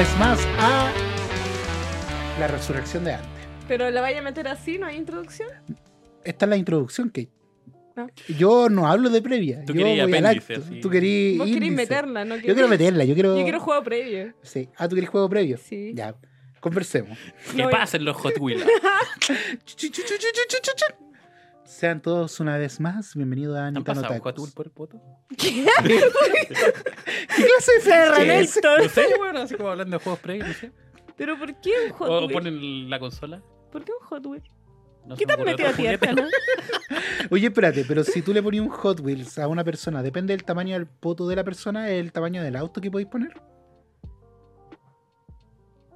Vez más a la resurrección de antes. Pero la vaya a meter así, ¿no hay introducción? Esta es la introducción, Kate. Ah. Yo no hablo de previa. Tú yo querías voy al acto. Tú Vos índice. meterla, ¿no? Yo quiero meterla, yo quiero. Yo quiero juego previo. Sí. Ah, tú querés juego previo. Sí. Ya, conversemos. ¿Qué No, pasa en los Hot Wheels? Sean todos una vez más bienvenidos a ¿Han Anita pasado. Hot Wheel por el poto? ¿Qué? ¿Qué clase de es? No sé, bueno, así como hablando de juegos previos, no sé. ¿Pero por qué un Hot O Wheel? ponen la consola. ¿Por qué un Hot Wheel? No ¿Qué ocurre metido a ti. Arcana? Oye, espérate, pero si tú le ponías un Hot Wheels a una persona, depende del tamaño del poto de la persona, el tamaño del auto que podéis poner.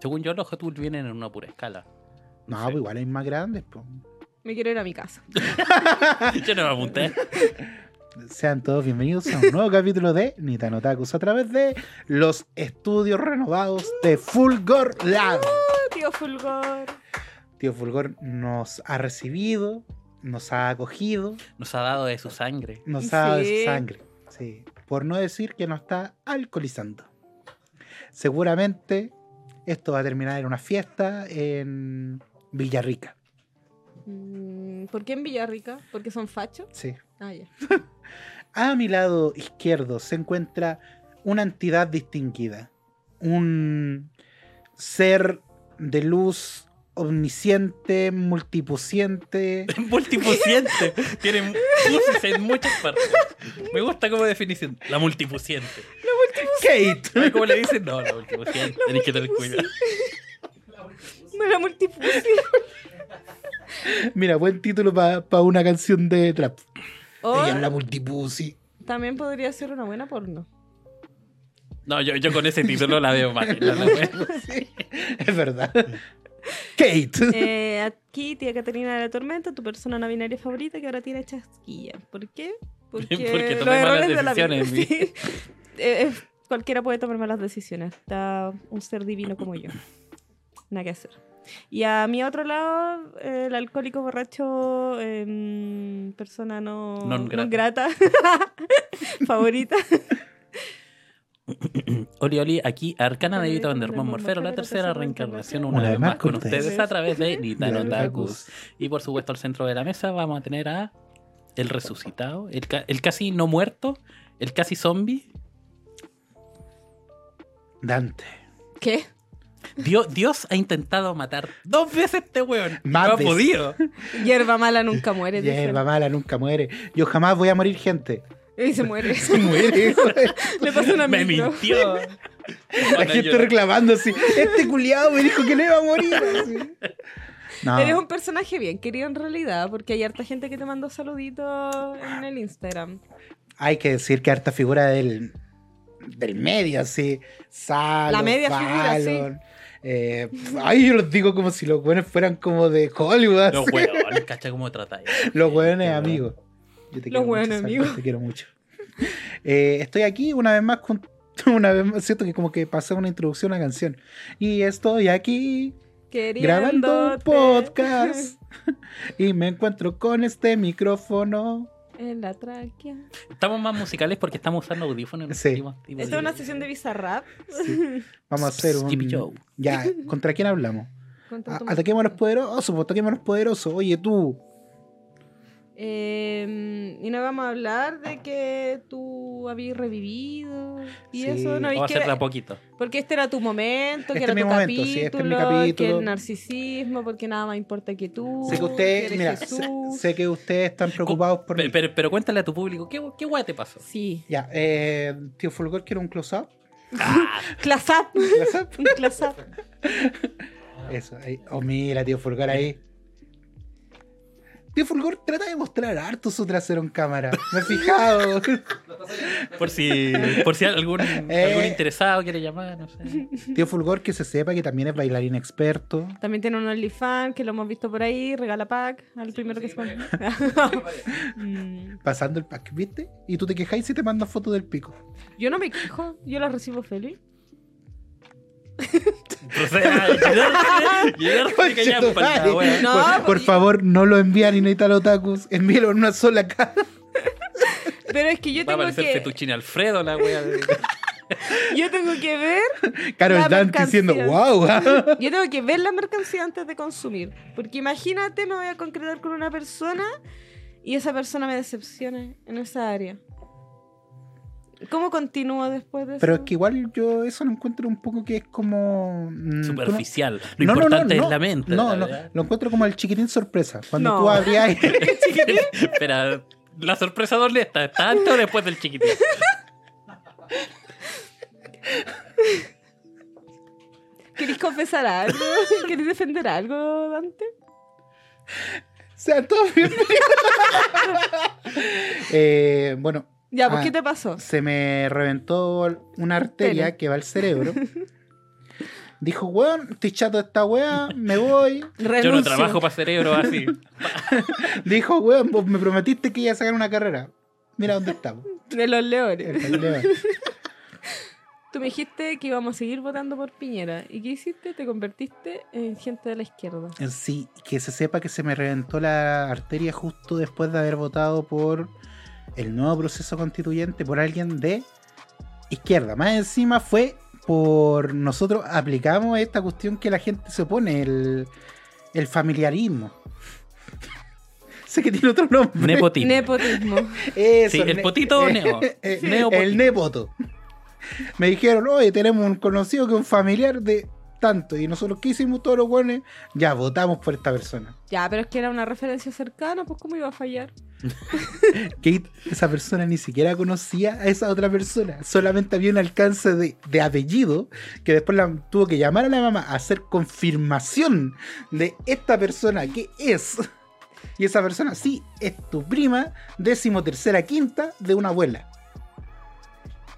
Según yo, los Hot Wheels vienen en una pura escala. No, Sí. pues igual hay más grandes. pues. Me quiero ir a mi casa. Yo no me apunté. Sean todos bienvenidos a un nuevo capítulo de Nitano Otakus a través de los estudios renovados de Fulgor Lab. Oh, tío Fulgor. Tío Fulgor nos ha recibido, nos ha acogido, Nos ha dado de su sangre. nos ha dado de su sangre. Sí, por no decir que nos está alcoholizando. Seguramente esto va a terminar en una fiesta en Villarrica. Mm, ¿Por qué en Villarrica? ¿Porque son fachos? Sí. Ah, ya. A mi lado izquierdo se encuentra una entidad distinguida. Un ser de luz omnisciente, multipuciente. Multipuciente. Tiene puces en muchas partes. Me gusta como definición. La multipuciente. Kate. ¿Sabes cómo le dicen? No, la multipuciente. Tenéis que tener cuidado. No era multifusión. Mira, buen título para una canción de trap. O Ella es la multipussy. también podría ser una buena porno. No, yo, yo con ese título la veo mal. la- la veo- Sí, es verdad. Kate. Eh, aquí, tía Caterina de la Tormenta, tu persona no binaria favorita que ahora tiene chasquilla. ¿Por qué? Porque, Porque los tomé malas errores de la vida. Sí. Eh, eh, cualquiera puede tomar malas decisiones. Está un ser divino como yo. Nada que hacer. Y a mi otro lado, el alcohólico borracho, em, persona no, Non grata. non grata, favorita. Oli, oli, aquí Arcana de Vita Con Vandermon Morfero, la tercera reencarnación, una, Una vez más con ustedes a través de Nitano Nitano Otakus. Y por supuesto, al centro de la mesa vamos a tener a el resucitado, el, ca- el casi no muerto, el casi zombie. Dante. ¿Qué? Dios, Dios ha intentado matar dos veces a este weón. Más no ha podido. Hierba mala nunca muere. dicen. Hierba mala nunca muere. Yo jamás voy a morir, gente. Y se muere. Se muere. Le pasa una Me micro. mintió. La gente reclamando así. Este culiado me dijo que no iba a morir. así. No. Eres un personaje bien querido en realidad, porque hay harta gente que te mandó saluditos en el Instagram. Hay que decir que harta figura del, del medio, así. La media figura, sí. Eh, ay, yo los digo como si los buenos fueran como de Hollywood. Los weones, cacha cómo tratáis. Los buenos amigos. Yo te Los Salva, amigos. Te quiero mucho. Eh, estoy aquí una vez más con. Una vez más, siento que como que pasé una introducción a una canción. Y estoy aquí grabando un podcast. y me encuentro con este micrófono. En la tráquea. Estamos más musicales porque estamos usando audífonos. no Sí. Esta de- es una sesión de Bizarrap. Sí. Vamos a hacer Skippy Joe. un. Ya, ¿contra quién hablamos? Contra A- tu- ataquemos a los poderosos, ataquemos a los poderosos. Oye, tú. Eh, y no vamos a hablar de que tú habías revivido y Sí. eso. No, y Vamos a que- hacerla poquito. porque este era tu momento, que Este era es mi tu momento, capítulo, sí, este es mi que capítulo. el narcisismo, porque nada más importa que tú. Sé que que ustedes, mira, sé, sé que ustedes están preocupados por Pe- mí. Pero, pero cuéntale a tu público, ¿qué, qué guay te pasó? Sí. Ya, eh, tío Fulgor, quiero un close-up. Up. ¿Close-up? Un up. Eso, ahí. Oh, mira, tío Fulgor ahí. Tío Fulgor trata de mostrar harto su trasero en cámara. Me he fijado. Por si, por si algún, Eh. algún interesado quiere llamar, no sé. Tío Fulgor, que se sepa que también es bailarín experto. También tiene un OnlyFans que lo hemos visto por ahí, regala pack al primero que se pone. Mm, Pasando el pack, ¿viste? Y tú te quejáis si te mandas fotos del pico. Yo no me quejo, yo la recibo feliz. No, por, favor, no lo envían ni Italo Otakus. Envíelo en una sola cara. Pero es que yo Va a tengo que. Fettuccine Alfredo, la wea. de- Yo tengo que ver, Carol La Dante diciendo, wow. yo tengo que ver la mercancía antes de consumir. Porque imagínate, me voy a concretar con una persona y esa persona me decepciona en esa área. ¿Cómo continúo después de eso? Pero es que igual yo eso lo encuentro un poco que es como... mm, Superficial. Lo No, no, no, importante no. es la mente. No, la no, lo encuentro como el chiquitín sorpresa. Cuando No. tú abrías... Espera, la sorpresa dónde está. ¿Está antes o después del chiquitín? ¿Queréis confesar algo? ¿Queréis defender algo, Dante? sean todos bienvenidos. Eh, bueno, Ya, pues, Ah. ¿qué te pasó? se me reventó una arteria que va al cerebro. Dijo, weón, estoy chato de esta weá, me voy. Yo no trabajo para cerebro así. Dijo, weón, vos me prometiste que iba a sacar una carrera. Mira dónde estamos. De los leones. El león. Tú me dijiste que íbamos a seguir votando por Piñera. ¿Y qué hiciste? Te convertiste en gente de la izquierda. Sí, que se sepa que se me reventó la arteria justo después de haber votado por el nuevo proceso constituyente, por alguien de izquierda. Más encima fue por nosotros aplicamos esta cuestión que la gente se opone, el, el familiarismo. sé que tiene otro nombre. Nepotismo. Nepotismo. Eso, Sí, el potito o neo. eh, el nepoto. Me dijeron, oye, tenemos un conocido que es un familiar de tanto. Y nosotros, ¿qué hicimos todos los buenos? Ya, votamos por esta persona. Ya, pero es que era una referencia cercana, pues ¿cómo iba a fallar? Que esa persona ni siquiera conocía a esa otra persona. Solamente había un alcance de, de apellido que después la, tuvo que llamar a la mamá a hacer confirmación de esta persona que es. Y esa persona sí, es tu prima, décimo tercera quinta de una abuela.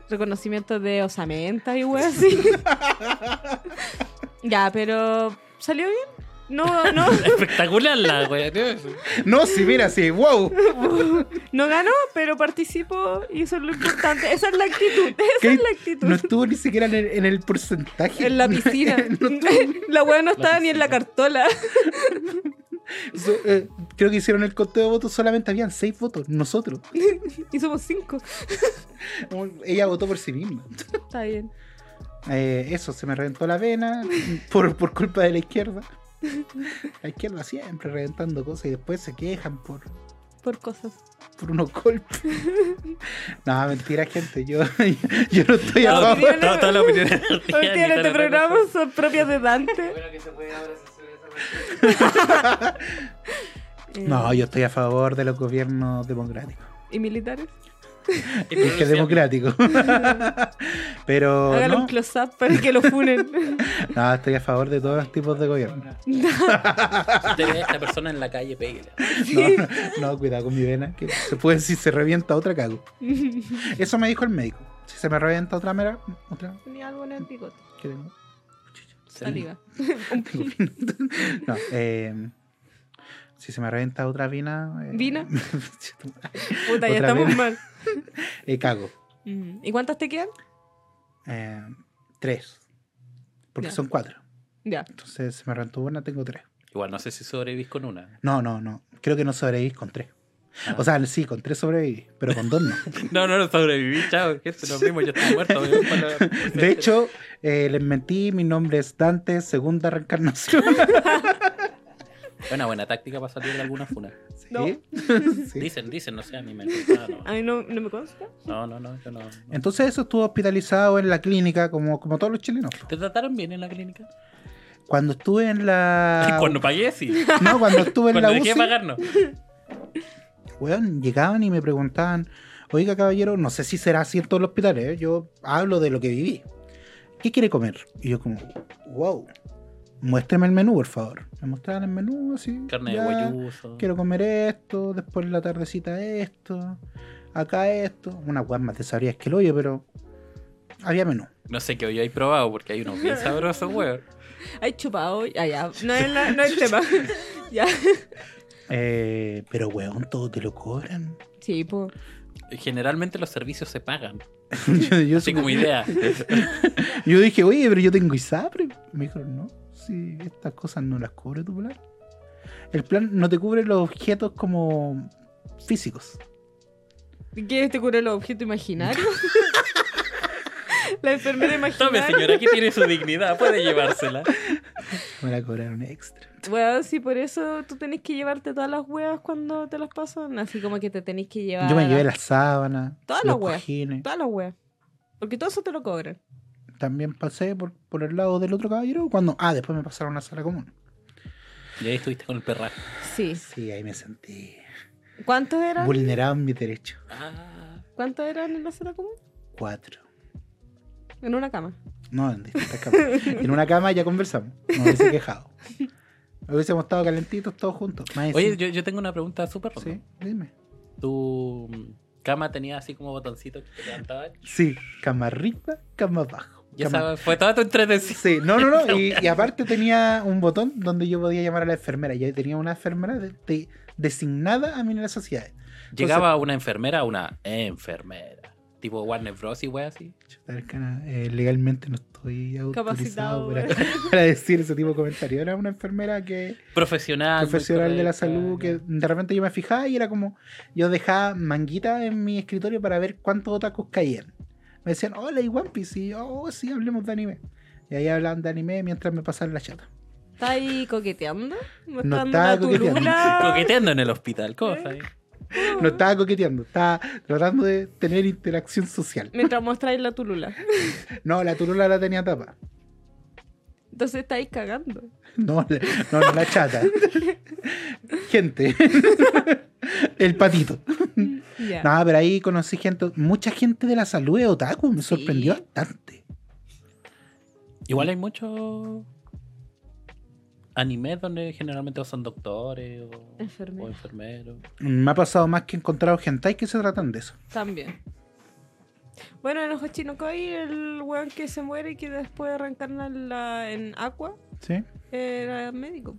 Reconocimiento de osamentas y así. ya, pero ¿salió bien? No, no, Espectacular la wea. No, si mira, sí, wow. no ganó, pero participó y eso es lo importante. Esa es la actitud, esa ¿Qué? es la actitud. No estuvo ni siquiera en el, en el porcentaje. en la piscina. No estuvo- la wea no estaba ni en la cartola. so- eh, creo que hicieron el conteo de votos, solamente habían seis votos, nosotros. y somos cinco. Ella votó por sí misma. Está bien. Eh, eso, se me reventó la vena por, por culpa de la izquierda. La izquierda siempre reventando cosas y después se quejan por, Por cosas. por unos golpes. No, mentira, gente. Yo, yo no estoy a favor. Todas las opiniones. En este programa son propias de Dante. No, yo estoy a favor de los gobiernos democráticos. ¿Y militares? Es que democrático. Pero Hágale no, un close-up para que lo funen. no, estoy a favor de todos los tipos de gobierno. Usted ve a esta persona en la calle, pégale. No, no, no, cuidado con mi vena, que se puede si se revienta otra cago. Eso me dijo el médico. Si se me revienta otra mera, otra Tenía algo en el bigote. que tengo. Saliva. No, eh, si se me revienta otra vina. eh, ¿Vina? Puta, ya estamos mal. eh, cago. Mm. ¿Y cuántas te quedan? Eh, tres. Porque Ya. son cuatro. Ya. Entonces se me reventó una, tengo tres. Igual no sé si sobrevivís con una. No, no, no. Creo que no sobrevivís con tres. Ah. O sea, sí, con tres sobreviví, pero con dos no. No, no, no sobreviví, chao. Que esto lo mismo, yo estoy muerto. De hecho, eh, les mentí, mi nombre es Dante, segunda reencarnación. Buena, buena táctica para salir de alguna funa. Sí. No. Sí. Dicen, dicen, no sé, a mí me ah, no. A mí no, no me consta. No, no, no, yo no. no. Entonces eso estuvo hospitalizado en la clínica, como, como todos los chilenos. ¿Te trataron bien en la clínica? Cuando estuve en la... Cuando pagué, sí. No, cuando estuve en Cuando la dejé de UCI, pagar, no. weón, llegaban y me preguntaban, oiga caballero, no sé si será así en todos los hospitales, ¿eh? yo hablo de lo que viví. ¿Qué quiere comer? Y yo como, wow, muéstreme el menú, por favor. Me mostraban el menú así. Carne de guayuso. Quiero comer esto, después en la tardecita esto, acá esto. Una weá más desabridas que el hoyo, pero había menú. No sé qué hoy hay probado porque hay unos bien sabrosos, weón. Hay chupado. Ya. No es, la- no es el tema. ya. Eh, pero weón, todo te lo cobran. Sí, pues. Generalmente los servicios se pagan. yo, yo Así supe- como idea. Yo dije, oye, pero yo tengo ISAPRE. Me dijeron, no, si estas cosas no las cubre tu plan. El plan no te cubre los objetos como físicos. ¿Quieres te cura los objetos imaginarios? La enfermera Tome, imaginaria. señora, aquí tiene su dignidad, puede llevársela. Me la cobraron extra. Bueno, sí, por eso tú tenés que llevarte todas las weas cuando te las pasan. Así como que te tenés que llevar. Yo me llevé las sábanas, Todas los las cojines. Todas las weas. Porque todo eso te lo cobran. También pasé por, por el lado del otro caballero cuando. Ah, después me pasaron a una sala común. Y ahí estuviste con el perraje. Sí. Sí, ahí me sentí ¿Cuántos eran? vulnerado en mi derecho. Ah, ¿Cuántos eran en la sala común? Cuatro. En una cama. No, en distintas camas. en una cama ya conversamos. No hubiese quejado. Hubiésemos estado calentitos todos juntos. Más Oye, yo, yo tengo una pregunta súper rara. Sí, dime. ¿Tu cama tenía así como botoncito que te levantaba? Sí, cama arriba, cama abajo. Y esa fue toda tu entretención. Sí, no, no, no. Y, y aparte tenía un botón donde yo podía llamar a la enfermera. Yo tenía una enfermera de- de- designada a mis necesidades. Llegaba una enfermera, una enfermera. Tipo Warner Bros. y wey así. Eh, legalmente no estoy autorizado Capacitado, para, decir ese tipo de comentarios. Era una enfermera que Profesional. profesional de la salud que de repente yo me fijaba y era como yo dejaba manguita en mi escritorio para ver cuántos otakus caían. Me decían, hola, y One Piece, y oh, sí, hablemos de anime. Y ahí hablaban de anime mientras me pasaban la chata. ¿Estás ahí coqueteando? ¿Me No dando estaba coqueteando. Coqueteando en el hospital, cosa. ¿Eh? No estaba coqueteando, estaba tratando de tener interacción social. Mientras mostráis la tulula. No, la turula la tenía tapa. Entonces estáis cagando. No, no, no, la chata. Gente. El patito. Ya. No, pero ahí conocí gente, mucha gente de la salud de otaku, me Sí. sorprendió bastante. Igual hay muchos animes donde generalmente son doctores o o Enfermeros. Me ha pasado más que he encontrado hentai que se tratan de eso. También. Bueno, en Hochinokoi, el weón que se muere y que después reencarna en, la, en Aqua ¿Sí? era médico.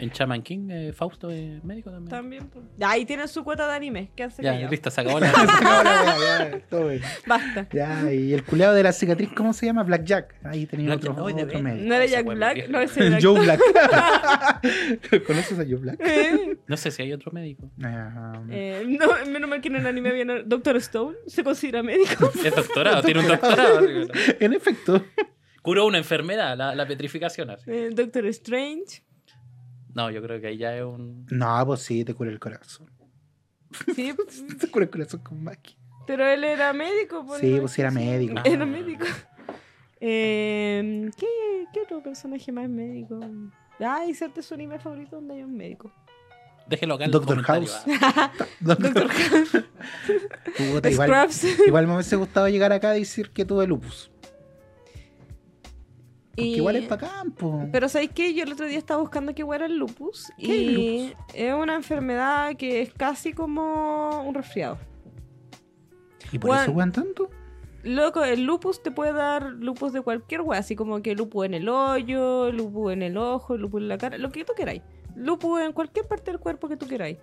En Chaman King, eh, Fausto es médico también. También. pues. Ahí tienen su cuota de anime. ¿Qué hace Ya, callado? listo, se acabó la. No, la wea, ya, todo bien. Basta. Ya, y el culeado de la cicatriz, ¿cómo se llama? Black Jack. Ahí tenía Black otro, no, otro medio. ¿No era Jack Black? No, ese El Joe Black. ¿Conoces a Joe Black? Eh, No sé si hay otro médico. Eh, no, menos mal que en el anime había Doctor Stone. ¿Se considera médico? Es doctorado, tiene un doctorado. en efecto. Curó una enfermedad, la, la petrificación. Así. Eh, Doctor Strange. No, yo creo que ahí ya es un. No, pues sí, te cura el corazón. Sí, Te cura el corazón con Maki. pero él era médico. Sí, ¿no? pues sí era médico. Era médico. Eh, ¿qué, ¿Qué otro personaje más es médico? Ah, inserte su anime favorito donde hay un médico. Déjelo acá en los Doctor. House. ah. Doctor Puta, igual, Scrubs. igual me hubiese gustado llegar acá y decir que tuve lupus. Porque Y- igual es para campo. Pero ¿sabéis qué? Yo el otro día estaba buscando qué era el lupus. ¿Qué es y es una enfermedad que es casi como un resfriado. ¿Y por Juan- eso juegan tanto? Loco, el lupus te puede dar lupus de cualquier wea, así como que lupus en el hoyo, lupus en el ojo, lupus en la cara, lo que tú queráis. Lupus en cualquier parte del cuerpo que tú queráis.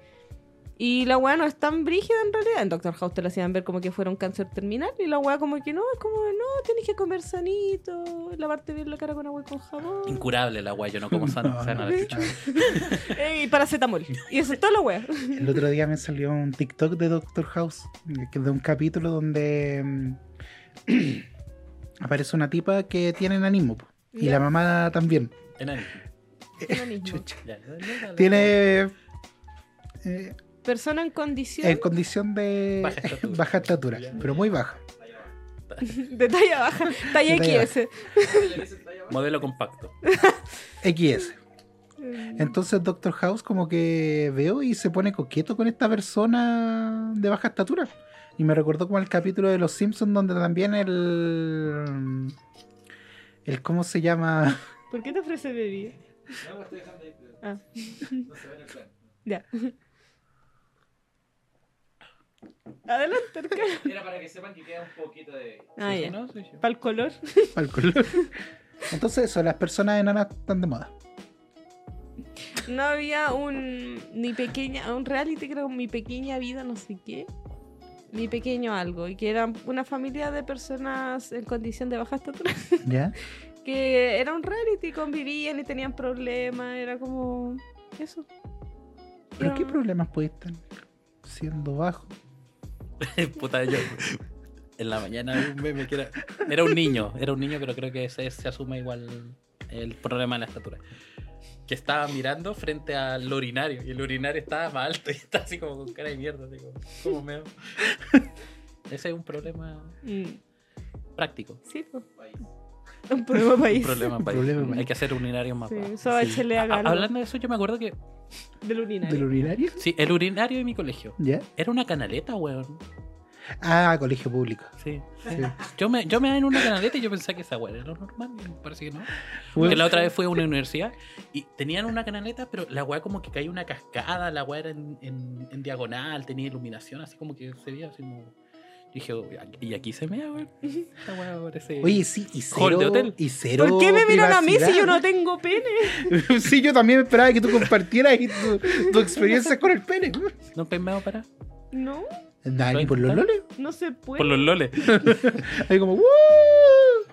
Y la weá no es tan brígida en realidad. En Doctor House te la hacían ver como que fuera un cáncer terminal. Y la weá como que no, es como, no, tenés que comer sanito, lavarte bien la cara con agua y con jabón. Incurable la guay, yo no como sano. No, sea, no, la. Eh, y paracetamol. Y eso es todo la weá. El otro día me salió un TikTok de Doctor House, que es de un capítulo donde mm, aparece una tipa que tiene enanismo. Y la mamá también. Enanismo. Chucha. Ya, ya, ya, ya. Tiene eh, Persona en condición en condición de Baja estatura. baja estatura, Ya. pero muy baja. de talla baja, talla XS. Modelo compacto. XS. Entonces Doctor House como que veo y se pone coqueto con esta persona de baja estatura. Y me recordó como el capítulo de Los Simpsons donde también el... el ¿Cómo se llama? ¿Por qué te ofrece bebida? Ah. Ya. Adelante. Era para que sepan que queda un poquito de. Ah, Sí, ya. ¿no? Sí, sí. Para el color. Color. Entonces eso, las personas enanas están de moda. No había un. Mi pequeña. Un reality, creo. Mi pequeña vida, no sé qué. Mi pequeño algo. Y que era una familia de personas en condición de baja estatura. ¿Ya? Que era un reality, convivían y tenían problemas. Era como. Eso. ¿Pero Era- qué problemas puede estar siendo bajo? Puta, yo. En la mañana un meme que era. Era un niño, era un niño, pero creo que se asume igual el problema de la estatura. Que estaba mirando frente al urinario y el urinario estaba más alto y está así como con cara de mierda, así como, como meo. Ese es un problema Mm, práctico. Sí, pues. Un problema país. Un problema país. problema país. Hay que hacer urinarios más Sí, eso ganar Hablando de eso, yo me acuerdo que. del urinario. ¿Del urinario? Sí, el urinario de mi colegio. ¿Ya? Era una canaleta, weón. Ah, colegio público. Sí. Sí. Yo me, yo me en una canaleta y yo pensé que esa weá era lo normal. y me Parece que no. Porque la otra vez fui a una universidad y tenían una canaleta, pero la weá como que caía una cascada, la weá era en, en- en diagonal, tenía iluminación, así como que se veía así como. Dije, "Oh, y aquí se mea, weón. Esta weá parece. Oye, sí, y cero, de hotel. y cero ¿Por qué me miran a mí si yo no tengo pene? sí, yo también esperaba que tú compartieras tu, tu experiencia con el pene. ¿No me para? No, Nah, ni por los loles. no se puede. Por los loles. Ahí como, ¡Woo!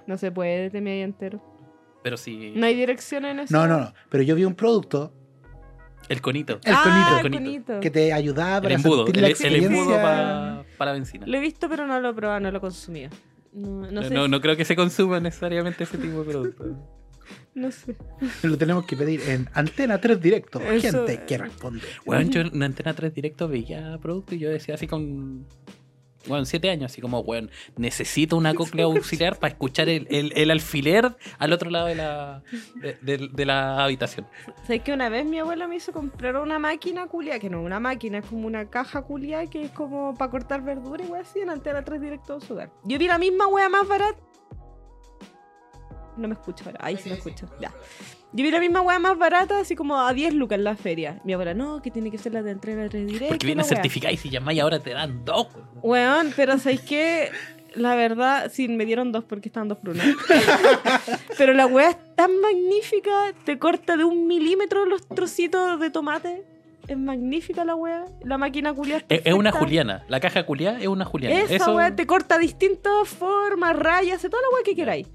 No se puede, te media entero. Pero sí. No hay dirección en eso. No, no, no. Pero yo vi un producto, El conito. el ah, conito, el conito. conito. que te ayudaba El para embudo. sentir El, la el experiencia. embudo pa- para benzina. Lo he visto, pero no lo he probado, no lo he consumido. No, no No, sé. no, no creo que se consuma necesariamente ese tipo de producto. no sé. Lo tenemos que pedir en Antena 3 Directo. Eso- Gente que responde. Bueno, yo en Antena 3 Directo veía producto y yo decía así con. Bueno, siete años, así como, bueno, necesito una cóclea auxiliar para escuchar el, el- el alfiler al otro lado de la, de, de- de la habitación. ¿Sabes que una vez mi abuela me hizo comprar una máquina culia? Que no es una máquina, es como una caja culia que es como para cortar verdura y wey así en Antena 3 directo de su hogar. Yo vi la misma wea más barata. No me escucho ahora. Ahí sí me escucho. Ya. Yo vi la misma wea más barata, así como a 10 lucas en la feria. Mi abuela, no, que tiene que ser la de Antena 3 directo. Porque viene la wea". certificada y si llamáis ahora te dan dos. Weón, pero ¿sabéis qué? La verdad, sí, me dieron dos porque estaban dos por uno. pero la weá es tan magnífica, te corta de un milímetro los trocitos de tomate. Es magnífica la weá. La máquina culia es, Es, es una. Juliana. La caja culia es una Juliana. Esa Eso, weá te corta distintas formas, rayas, toda la weá que queráis.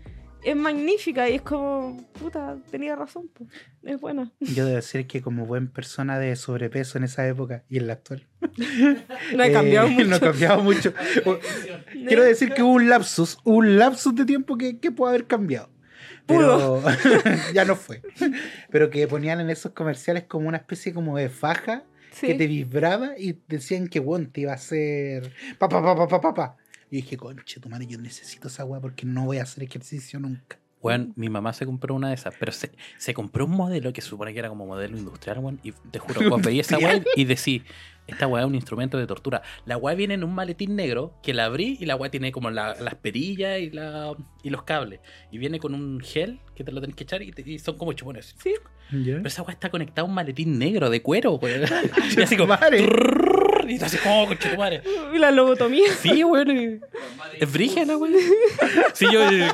Es magnífica y es como, puta, tenía razón. po. Es buena. Yo debo decir que como buen persona de sobrepeso en esa época y en la actual. No he eh, cambiado mucho. No ha cambiado mucho. Quiero decir que hubo un lapsus, un lapsus de tiempo que, que pudo haber cambiado. Pero ya no fue. Pero que ponían en esos comerciales como una especie como de faja Sí. que te vibraba y decían que bueno, te iba a hacer pa pa pa pa pa pa pa. Y dije, conche, tu madre, yo necesito esa weá porque no voy a hacer ejercicio nunca. Weón, mi mamá se compró una de esas, pero se, se compró un modelo que se supone que era como modelo industrial, weón. Y te juro, vos veías esa weá y decís, esta weá es un instrumento de tortura. La weá viene en un maletín negro que la abrí y la weá tiene como la- las perillas y, la, y los cables. Y viene con un gel que te lo tenés que echar y, te- y son como chupones. Sí. Pero esa weá está conectada a un maletín negro de cuero, weón. Y así como. Y tú así como, conche tu madre. Y la lobotomía. Sí, weón. Es brígida weá. Sí, yo, eh,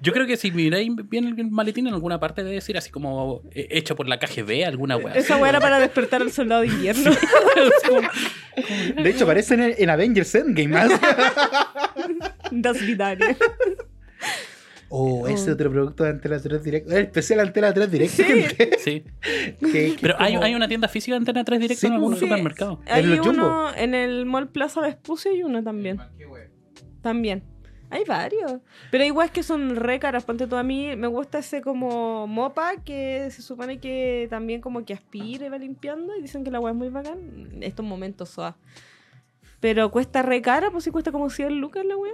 yo creo que si miráis bien el maletín en alguna parte debe decir así como eh, hecho por la KGB, alguna weá. Esa weá era para despertar al soldado de invierno. De hecho, aparecen en, en Avengers Endgame. ¿más? Das Vidania. O ese Oh. otro producto de Antena 3 Directo. El especial Antena 3 Directo. Sí. gente, Sí. que- que Pero hay, una tienda física de Antena 3 directo Sí, en algún pues, Sí, supermercado. Hay ¿En Jumbo? uno en el Mall Plaza Vespucio hay uno también. También. Hay varios. Pero igual es que son re caras. Ponte tú a mí, me gusta ese como mopa que se supone que también como que aspira y va limpiando. Y dicen que la weá es muy bacán. Estos momentos soa. Pero cuesta re cara, pues si cuesta como 100 lucas la weá.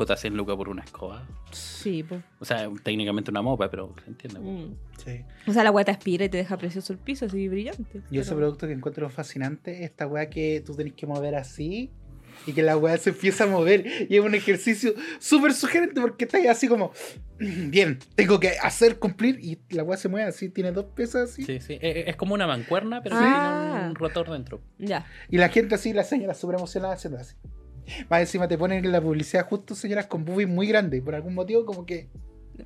Puta, 100 lucas por una escoba. Sí, pues. O sea, técnicamente una mopa, pero se entiende. Mm. Sí. O sea, la weá te aspira y te deja precioso el piso, así brillante. Y ese Pero- producto que encuentro fascinante, esta weá que tú tenés que mover así y que la weá se empieza a mover y es un ejercicio súper sugerente porque estás así como, bien, tengo que hacer cumplir y la weá se mueve así, tiene dos piezas así. Sí, sí. Es, es como una mancuerna, pero Ah. tiene un rotor dentro. Ya. Y la gente así, la señora súper emocionada haciendo así. Más encima te ponen en la publicidad justo señoras con boobies muy grandes y por algún motivo como que...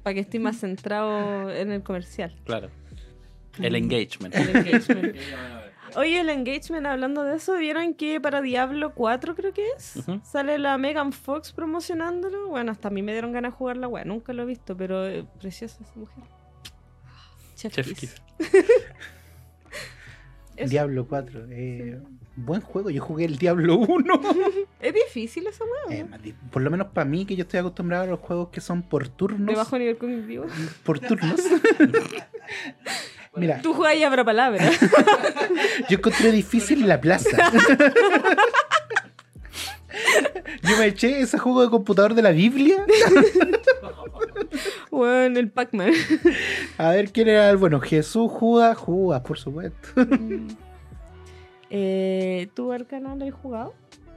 Para que esté más centrado en el comercial. Claro. El engagement. El engagement. Oye, el engagement, hablando de eso, ¿vieron que para Diablo 4 creo que es? Sale la Megan Fox promocionándolo. Bueno, hasta a mí me dieron ganas de jugar la weá. Nunca lo he visto, pero eh, preciosa esa mujer. Chef, Chef Kiss. Kiss. Eso. Diablo 4. eh, buen juego, yo jugué el Diablo 1. Es difícil esa weá. Eh, por lo menos para mí, que yo estoy acostumbrado a los juegos que son por turnos. De bajo nivel cognitivo. Por turnos. Mira, Tú juegas y abra palabra. yo encontré difícil la plaza. Yo me eché ese juego de computador de la Biblia. Bueno, el Pac-Man. A ver quién era el bueno. Jesús, Judas, Judas, por supuesto. Eh, ¿Tú, Arcana, lo has jugado?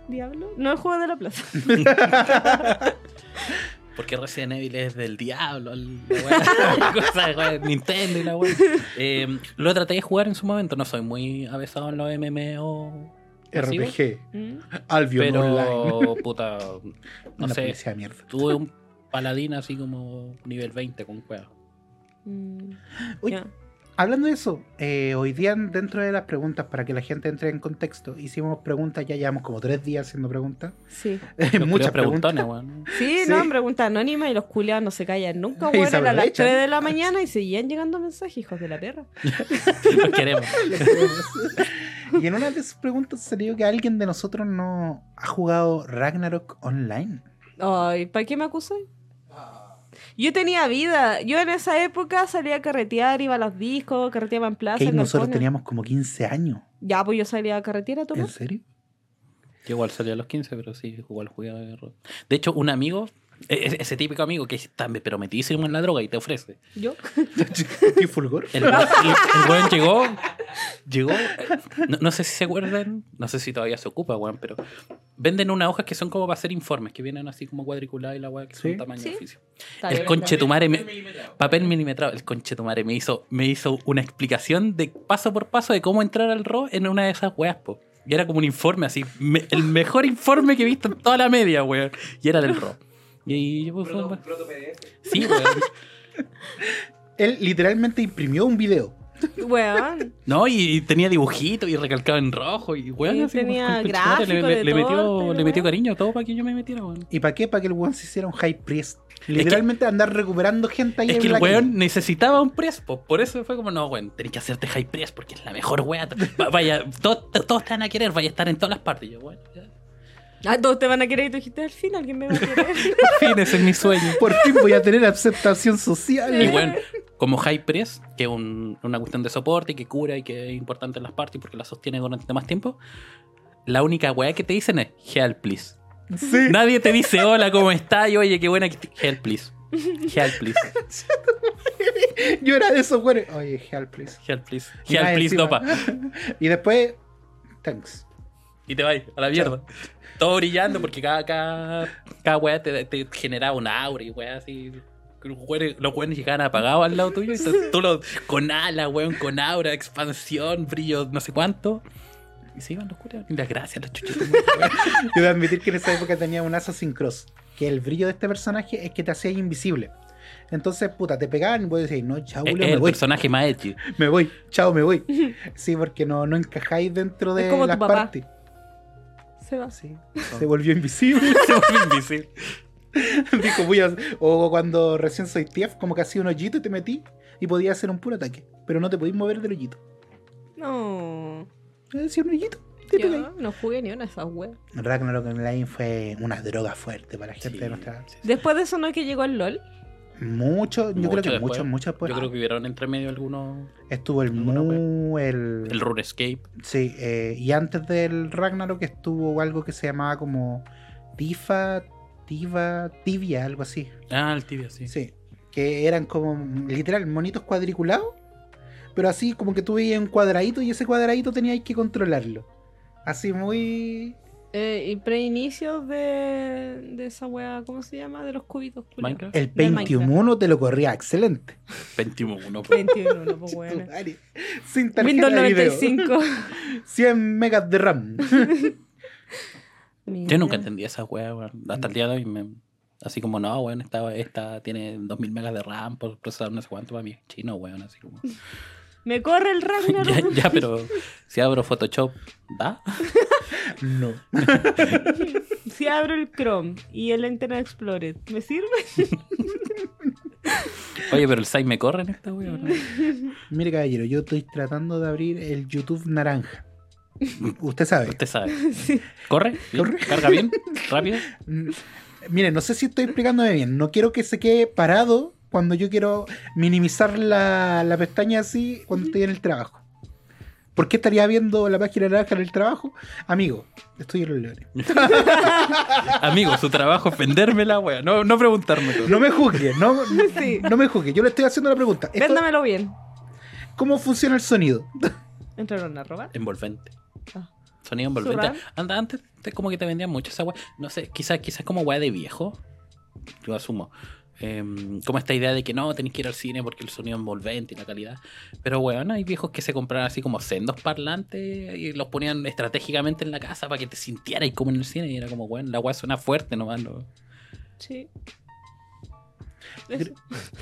¿Diablo? No el juego de la plaza. Porque Resident Evil es del diablo, la cosa, Nintendo y la weá. Eh, lo traté de jugar en su momento, no soy muy avesado en los MMO. RPG. Mm. Albion Online. Pero, puta, no Una sé, policía de mierda. tuve un paladín así como nivel 20 con cueva. Mm. Uy, Ya. Hablando de eso, eh, hoy día dentro de las preguntas, para que la gente entre en contexto, hicimos preguntas, ya llevamos como tres días haciendo preguntas. Sí. Muchas preguntas. preguntones, weón. Sí, Sí. no, pregunta anónima y los culiados no se callan nunca, Era a las aprovechan. 3 de la mañana y seguían llegando mensajes, hijos de la perra. Los queremos. y en una de esas preguntas salió que alguien de nosotros no ha jugado Ragnarok Online. Ay, ¿para qué me acusas? Yo tenía vida. Yo en esa época salía a carretear, iba a los discos, carreteaba en plaza. En nosotros teníamos como 15 años. Ya, pues yo salía a carretear a ¿En tomar. serio? Yo igual salí a los 15, pero sí, jugó al juego de rol. De hecho, un amigo, e- e- ese típico amigo que está pero metidísimo en la droga y te ofrece. Yo. ¿Qué fulgor? El, el, el weón llegó, llegó, eh, no, no sé si se acuerdan, no sé si todavía se ocupa, weón, pero venden unas hojas que son como para hacer informes, que vienen así como cuadriculadas y la weá que son Sí. tamaño Sí. oficio. El conchetumare me, papel milimetrado, el conchetumare me hizo, me hizo una explicación de paso por paso de cómo entrar al RO en una de esas weas, po. Y era como un informe así, me- el mejor informe que he visto en toda la media, weón. Y era del RO. Y ahí yo pues, Proto, proto PDF. Sí, weón. Él literalmente imprimió un video. Weón. No, y, tenía dibujitos y recalcado en rojo. Y weón, Y así como tenía conchetumare, le, le- de le todo, metió, le metió weón. cariño todo para que yo me metiera, weón. ¿Y para qué? Para que el weón se hiciera un high priest. Literalmente andar recuperando gente ahí Es en que el la weón necesitaba un press, po. por eso fue como, no, weón, tenés que hacerte high press porque es la mejor weá. Va- Vaya, todos, todos te van a querer, vaya a estar en todas las partes. Y yo, bueno, ya. Ah, todos te van a querer y tú dijiste, al fin alguien me va a querer. Por fin, ese es mi sueño. Por fin voy a tener aceptación social. Y bueno, como high press, que es un- una cuestión de soporte y que cura y que es importante en las partes porque la sostiene durante más tiempo, la única weá que te dicen es help, please. Sí. Nadie te dice hola, ¿cómo estás? Y oye, qué buena que te- help, please. Help, please. Yo era de esos weones. Oye, help, please. Help, please. Help, please, encima- dopa. Y después, thanks. Y te vas a la mierda. Todo brillando porque cada, cada, cada weá te, te generaba un aura y weá así. Los weones, los llegaban apagados al lado tuyo y tú tú lo, con ala, weón, con aura, expansión, brillo, no sé cuánto. Y se iban los curas. Y las gracias, los chuchitos. Yo debo admitir que en esa época tenía un Assassin Cross. Que el brillo de este personaje es que te hacía invisible. Entonces, puta, te pegaban y vos decís, no, chao, es me el voy. personaje más edgy. Me voy, chao, me voy. Sí, porque no, no encajáis dentro de Es como tu las papá. partes. Se va. Sí, se volvió invisible. Se volvió invisible. Dijo, voy a. O cuando recién soy TF, como que hacía un hoyito y te metí y podía hacer un puro ataque. Pero no te podías mover del hoyito. No. Hacía un hoyito. Te. Yo no jugué ni una de esas weas. Ragnarok Online fue una droga fuerte para la gente Sí, de nuestra. sí, sí. Después de eso no es que llegó el LOL. Mucho, yo Mucho creo que después. mucho, mucho después. Yo creo que hubieron entre medio algunos. Estuvo el Mu, el. El RuneScape. Sí, eh, y antes del Ragnarok estuvo algo que se llamaba como Tifa, Tiva, Tibia, algo así. Ah, el tibia, sí. Sí, que eran como literal monitos cuadriculados, pero así como que tú veías un cuadradito y ese cuadradito tenías que controlarlo. Así muy... Eh, y preinicios de, de esa wea, ¿cómo se llama? De los cubitos. Minecraft. El Del Pentium Minecraft. 1 te lo corría excelente. 21, po. 21, no, pues bueno. Sin tarjeta Windows de video. 95. 100 megas de RAM. Yo nunca entendí esa weá, weón. Hasta el día de hoy me. Así como, no, weón, esta, esta tiene 2000 megas de RAM por procesador no sé cuánto para mí. es Chino, weón, así como. Me corre el ya, Ragnarok. ya, pero si abro Photoshop, ¿da? No. Si abro el Chrome y el Internet Explorer, ¿me sirve? Oye, pero el 6 me corre en esta wea, ¿o ¿no? Mire, caballero, yo estoy tratando de abrir el YouTube naranja. Usted sabe. Usted sabe. ¿Corre? Corre. ¿Carga bien? ¿Rápido? Mire, no sé si estoy explicándome bien. No quiero que se quede parado cuando yo quiero minimizar la, la pestaña así cuando estoy en el trabajo. ¿Por qué estaría viendo la página naranja en el trabajo? Amigo, estoy en los leones. Amigo, su trabajo es venderme la wea, no, no preguntarme todo. No me juzgue, no, Sí. no me juzgue. Yo le estoy haciendo la pregunta. Esto- Véndamelo bien. ¿Cómo funciona el sonido? ¿Entraron a robar? Envolvente. Ah. Sonido envolvente. Anda, antes te- como que te vendían mucho esa wea. No sé, quizás quizás como wea de viejo. Yo asumo. Em, como esta idea de que no, tenés que ir al cine porque el sonido envolvente y la calidad. Pero weón, hay viejos que se compraban así como sendos parlantes y los ponían estratégicamente en la casa para que te sintieras como en el cine. Y era como, weón, la wea suena fuerte nomás. ¿no? Sí. Yo creo,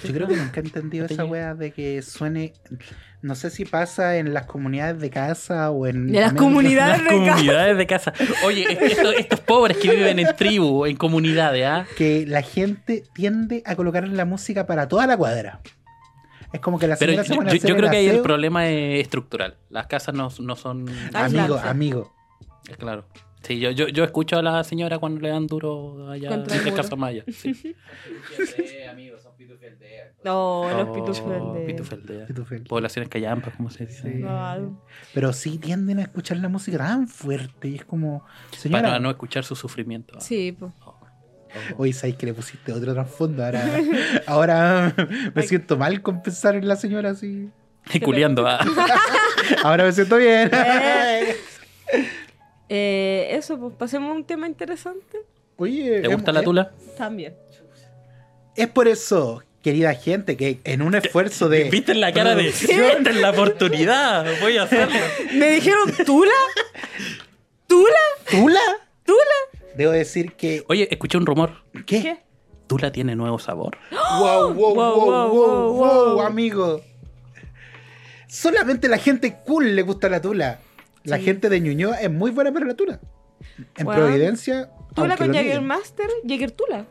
yo creo que nunca he entendido esa wea de que suene. No sé si pasa en las comunidades de casa o en. De las en- comunidades. Las de comunidades de casa. Oye, estos, estos pobres que viven en tribu, en comunidades, ¿ah? Que la gente tiende a colocar la música para toda la cuadra. Es como que la Pero señora yo, se pone yo- creo que ahí el problema es estructural. Las casas no, no son. Ah, Amigo, amigo. Es claro. Sí, yo, yo, yo escucho a la señora cuando le dan duro allá en el caso Maya. Sí. No, los Oh, pitufos de... Pitufaldea. Pitufel. Poblaciones callampas, ¿cómo se dice? Sí. No, Pero sí tienden a escuchar la música tan fuerte y es como. Señora, Para no escuchar su sufrimiento. Sí, pues. hoy sabéis que le pusiste otro trasfondo. Ahora, ahora me siento mal con pensar en la señora así. Y culiando. ah. Ahora me siento bien. Eh. Eh, eso, pues pasemos a un tema interesante. Oye, ¿Te gusta em- la tula? También. Es por eso, querida gente, que en un esfuerzo de. ¿Viste en la cara de esta es la oportunidad? Voy a hacerlo. ¿Me dijeron Tula? ¿Tula? ¿Tula? ¿Tula? Debo decir que. Oye, escuché un rumor. ¿Qué? ¿Qué? Tula tiene nuevo sabor. Wow, wow, wow, Wow, wow, wow, wow, wow, wow. amigo. Solamente la gente cool le gusta la tula. La Sí. gente de Ñuñoa es muy buena para la tula. En Providencia. ¿Tula con Jägermaster? ¿Jäger Tula?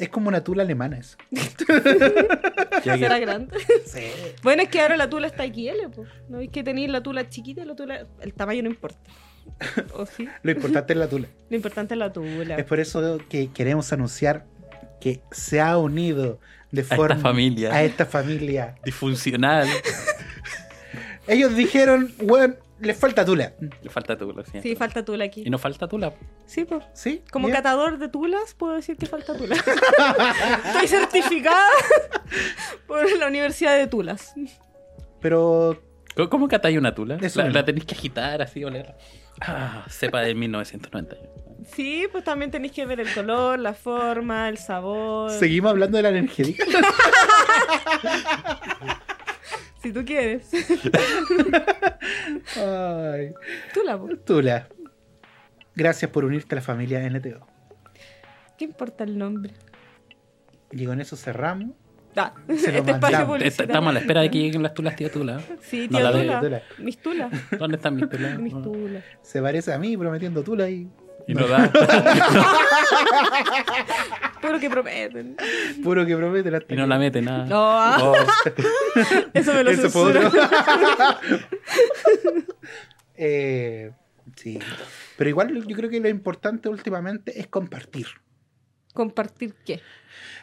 Es como una tula alemana eso. ¿Será grande? Sí. bueno, es que ahora la Tula está XL, pues. ¿No veis que tenéis la Tula chiquita y la Tula... El tamaño no importa. ¿O sí? Lo importante es la tula. Lo importante es la Tula. Es por eso que queremos anunciar que se ha unido de esta forma familia. a esta familia. Disfuncional. Ellos dijeron, bueno, les falta tula. Le falta tula, sí. Sí, falta Tula aquí. Y no falta tula. Sí, pues. ¿Sí? Como Bien. catador de tulas, puedo decir que falta tula. Estoy certificada por la Universidad de Tulas. Pero ¿Cómo, cómo catáis una tula? Eso La, tenéis que agitar así, oler. Ah, cepa de 1991. Sí, pues también tenéis que ver el color, la forma, el sabor. seguimos hablando de la energética. Si tú quieres. Ay. Tula, pues. Tula. Gracias por unirte a la familia NTO. ¿Qué importa el nombre? Y con eso cerramos. Ah, Se lo este espacio. Estamos a la espera de que lleguen las tulas, tío Tula. Sí, No, Tula. Tula. Mis tulas. ¿Dónde están mis tulas? Mis tulas. Se parece a mí prometiendo tula y. Y no da. Puro que prometen. Puro que promete la Y no la mete nada. No, Oh, eso me lo Eso fue censura. otro. Eh, sí. Pero igual yo creo que lo importante últimamente es compartir. ¿Compartir qué?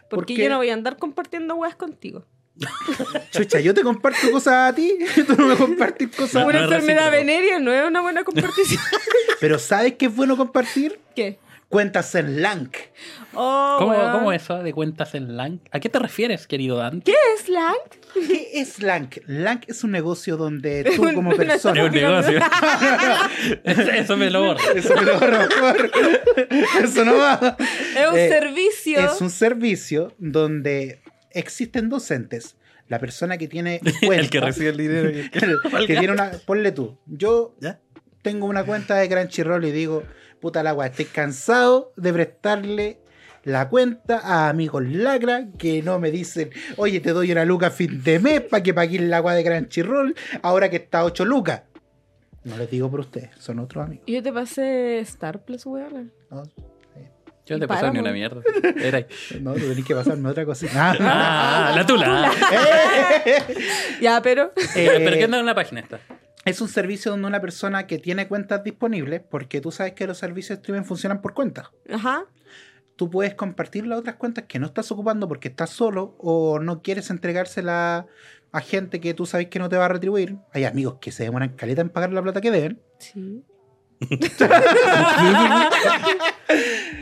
Porque Porque- yo no voy a andar compartiendo weas contigo. Chucha, yo te comparto cosas a ti, tú no me compartes cosas. No, Una no es enfermedad venérea no es una buena compartición. Pero ¿sabes qué es bueno compartir? ¿Qué? Cuentas en LANC. Oh, ¿Cómo. ¿Cómo eso de cuentas en LAN? ¿A qué te refieres, querido Dan? ¿Qué es LAN? ¿Qué es LANC? LANC es un negocio donde tú como una persona... Es un negocio. eso, me lo borro. Eso me lo borro, por. Eso no va. Es un Eh, servicio. Es un servicio donde existen docentes. La persona que tiene El cuenta, que recibe el dinero. y el que- que tiene una, ponle tú, yo ¿Ya? tengo una cuenta de Crunchyroll y digo, puta la weá, estoy cansado de prestarle la cuenta a amigos lacra que no me dicen, oye, te doy una luca a fin de mes para que pagues la weá de Crunchyroll, ahora que está a 8 lucas. No les digo por ustedes, son otros amigos. Yo te pasé Star Plus, weón. ¿no? Yo no te pasaba ni una mierda. Era ahí. No, tú tenés que pasarme otra cosita. Ah, la tula. Ya, pero. Pero, Eh, pero ¿qué onda en la página esta? Es un servicio donde una persona que tiene cuentas disponibles, porque tú sabes que los servicios de streaming funcionan por cuentas. Ajá. Tú puedes compartir las otras cuentas que no estás ocupando porque estás solo o no quieres entregársela a gente que tú sabes que no te va a retribuir. Hay amigos que se demoran caleta en pagar la plata que deben. Sí.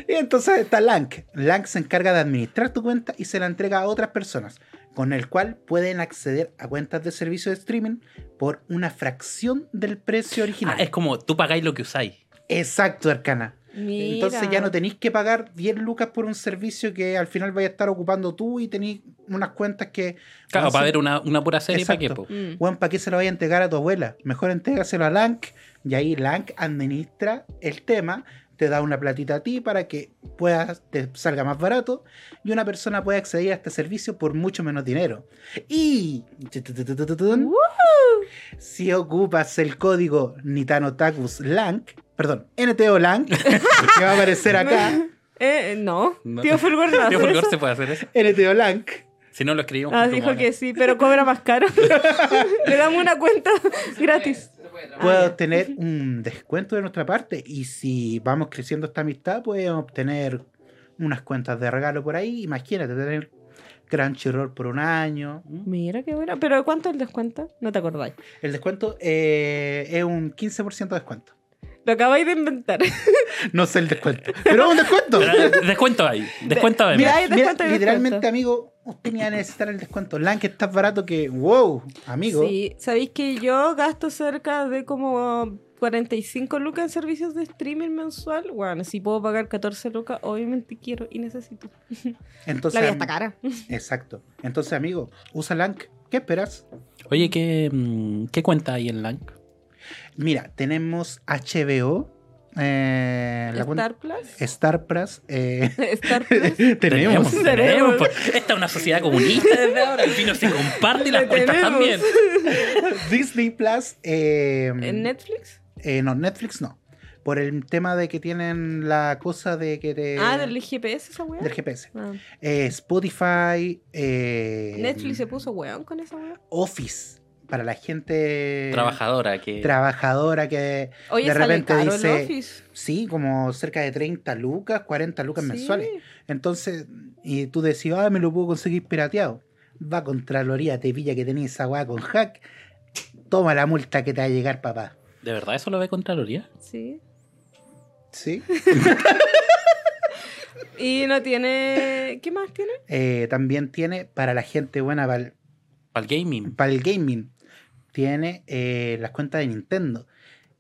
Y entonces está Lank. Lank se encarga de administrar tu cuenta y se la entrega a otras personas, con el cual pueden acceder a cuentas de servicio de streaming por una fracción del precio Ah, original. es como tú pagáis lo que usáis. Exacto, Arcana. Mira. Entonces ya no tenéis que pagar 10 lucas por un servicio que al final vaya a estar ocupando tú y tenéis unas cuentas que... Claro, no para sé, ver una, una pura serie, ¿para qué? Mm. Juan, ¿para qué se lo vaya a entregar a tu abuela? Mejor entrégaselo a Lank y ahí Lank administra el tema, te da una platita a ti para que puedas, te salga más barato y una persona puede acceder a este servicio por mucho menos dinero. Y si ocupas el código Nitanotakus Lank, perdón, NTO Lank, que va a aparecer acá, Eh, no. No. Tío Fulgor no Tío Fulgor se puede hacer eso. NTO Lank, Si no lo escribimos. Ah, dijo que sí, pero cobra más caro. Le damos una cuenta gratis. Puede obtener un descuento de nuestra parte y si vamos creciendo esta amistad pueden obtener unas cuentas de regalo por ahí imagínate tener Crunchyroll por un año Mira qué bueno. ¿Pero cuánto es el descuento? No te acordáis. el descuento eh, es un 15% de descuento Lo acabáis de inventar. no sé el descuento pero es un descuento Pero, eh, descuento ahí. Descuento ahí. Mira, mira, hay mira, descuento literalmente amigo va a necesitar el descuento Lan que está barato que wow amigo Sí, sabéis que yo gasto cerca de como 45 lucas en servicios de streaming mensual. Bueno, si puedo pagar 14 lucas, obviamente quiero y necesito. entonces La vida está cara. exacto entonces amigo usa Lank ¿qué esperas? Oye, ¿qué, mm, ¿qué cuenta hay en Lank? mira tenemos HBO eh, la Star Plus. Star Plus. eh, Star Plus. tenemos. tenemos. Tenemos. Esta es una sociedad comunista desde ahora. El vino se comparte y las cuentas tenemos. también. Disney Plus. eh, ¿En Netflix? eh, no, Netflix no. Por el tema de que tienen la cosa de que te. ah, del GPS esa weá. del GPS. Ah. Eh, Spotify. eh, Netflix se puso weón con esa weá. Office. Para la gente. Trabajadora que. Trabajadora que. Oye, de sale repente caro dice- el Office. Sí, como cerca de 30 lucas, 40 lucas Sí. mensuales. Entonces, y tú decís, ah, me lo puedo conseguir pirateado. Va a Contraloría, te pilla que tenés esa weá con hack. Toma la multa que te va a llegar, papá. ¿De verdad eso lo ve Contraloría? Sí. Sí. Y no tiene. ¿Qué más tiene? Eh, también tiene para la gente buena, para el, Para el gaming. para el gaming, tiene eh, las cuentas de Nintendo.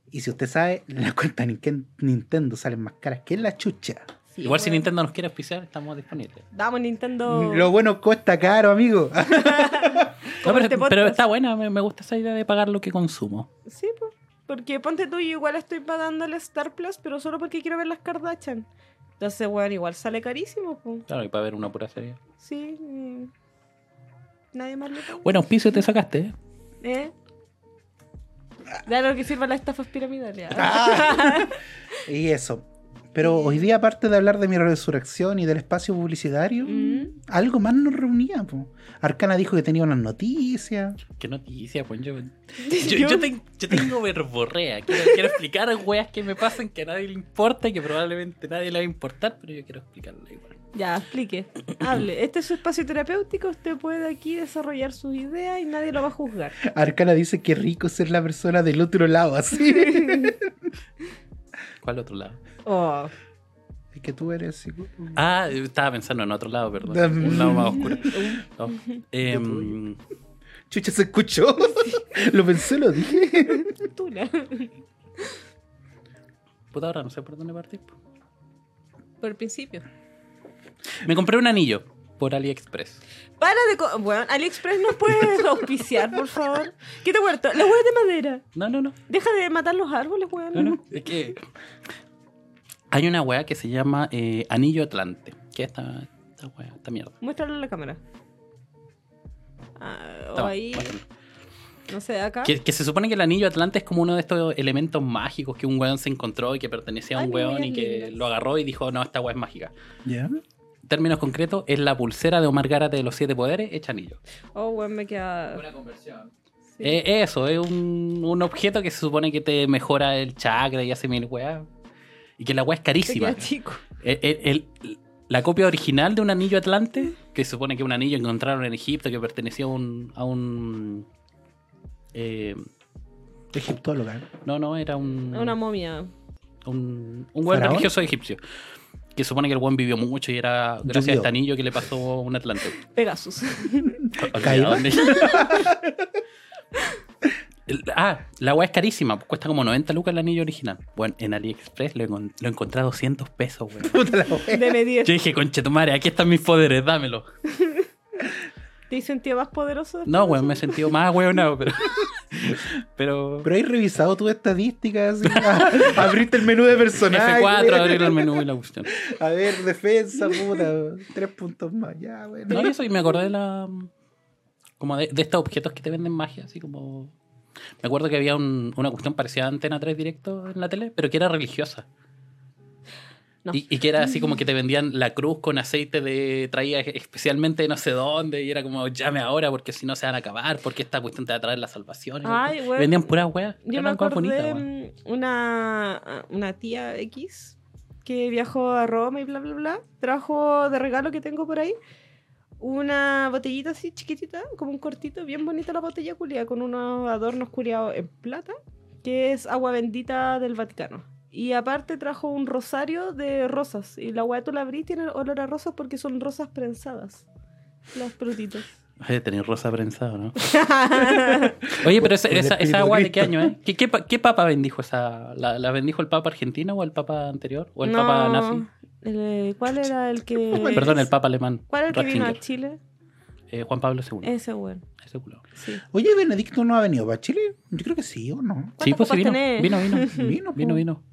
Y si usted sabe, las cuentas de Nintendo salen más caras que la chucha. Sí, Igual si. Nintendo nos quiere auspiciar, estamos disponibles. Damos Nintendo. Lo bueno cuesta caro, amigo. No, pero, este pero está buena, me, me gusta esa idea de pagar lo que consumo. Sí, pues. Porque ponte tú, yo igual estoy pagando el Star Plus, pero solo porque quiero ver las Kardashian. Entonces, weón, igual sale carísimo, pues. Claro, y para ver una pura serie. Sí. mm. Nadie más le paga. Bueno, auspicio te sacaste, ¿eh? ¿Eh? Da lo que sirva las estafas piramidales. Ah. y eso. Pero hoy día, aparte de hablar de mi resurrección y del espacio publicitario, Mm. algo más nos reunía. po. Arcana dijo que tenía unas noticias. Qué noticia, pues yo. Yo, yo yo tengo verborrea. Quiero, quiero explicar weas que me pasan que a nadie le importa y que probablemente a nadie le va a importar, pero yo quiero explicarlo igual. Ya, explique. Hable. Este es su espacio terapéutico. Usted puede aquí desarrollar sus ideas y nadie lo va a juzgar. Arcana dice que rico ser la persona del otro lado, así. ¿Cuál otro lado? Oh. es que tú eres. psicó- Ah, estaba pensando en otro lado, perdón. Un lado más oscuro. No. Em, Chucha, se escuchó. lo pensé, lo dije. Tula. puta, ahora no sé por dónde partir. po. Por el principio. Me compré un anillo por AliExpress. Para de. co- Bueno, AliExpress no puede auspiciar, por favor. ¿Qué te huerto? La hueá de madera. No, no, no. Deja de matar los árboles, weón. No, no. Es que hay una weá que se llama eh, Anillo Atlante. ¿Qué es esta, esta weá? Esta mierda. Muéstralo a la cámara. Ah, o Toma, ahí. No sé, acá. Que, que se supone que el anillo Atlante es como uno de estos elementos mágicos que un weón se encontró y que pertenecía a Ay, un muy weón y que lo agarró y dijo, no, esta weá es mágica. ¿Ya? Términos concretos, es la pulsera de Omar Gárate de los siete poderes hecha anillo. Oh, weón, me queda. Una conversión. sí. Eh, eso, es un, un objeto que se supone que te mejora el chakra y hace mil weas. Y que la weá es carísima. queda chico. El- el- el- la copia original de un anillo Atlante, que se supone que es un anillo que encontraron en Egipto que pertenecía a un. A un eh, Egiptóloga. no, no, era un. Una momia. un, un religioso egipcio. Que supone que el buen vivió mucho y era gracias a este anillo que le pasó un Atlante. Pegasus. Ah, la weá es carísima, pues cuesta como 90 lucas el anillo original. Bueno, en AliExpress lo, encon- lo encontré a 200 pesos, weón. Puta la wea. Yo dije, conche tu madre, aquí están mis poderes, dámelo. ¿Te has sentido más poderoso? No, weón, me he sentido más weonado, pero. pero. Pero hay revisado tus estadísticas. Abriste el menú de personaje. F4, abrir el menú y la cuestión. A ver, defensa, puta. Tres puntos más. Ya, bueno. No, y eso, y me acordé de la. Como de, de estos objetos que te venden magia, así como. Me acuerdo que había un- una cuestión parecida a Antena 3 directo en la tele, pero que era religiosa. No. Y, y que era así como que te vendían la cruz con aceite de traía especialmente de no sé dónde y era como llame ahora porque si no se van a acabar porque esta cuestión te va a traer la salvación. Ay. Vendían puras weas. Yo me acordé bonitas, weón. mm, una, una tía X que viajó a Roma y bla, bla, bla. Trajo de regalo que tengo por ahí una botellita así chiquitita, como un cortito, bien bonita la botella culia, con unos adornos culiados en plata, que es agua bendita del Vaticano. Y aparte trajo un rosario de rosas. Y la agua tú la abrí y tiene olor a rosas porque son rosas prensadas. Las frutitas. Ay, tener rosa prensado, ¿no? Oye, pero esa, esa, agua de qué año, ¿eh? ¿Qué, qué, pa- qué papa bendijo esa? ¿La, la bendijo el papa argentino o el papa anterior? ¿O el No, papa nazi? el- ¿Cuál era el que.? Perdón, el papa alemán. ¿Cuál era el que vino a. Chile? Eh, Juan Pablo II. Ese weón. Ese culo. Sí. Oye, Benedicto no ha venido para Chile. Yo creo que sí o no. Sí, pues sí vino. Vino, vino. Vino. Vino, vino.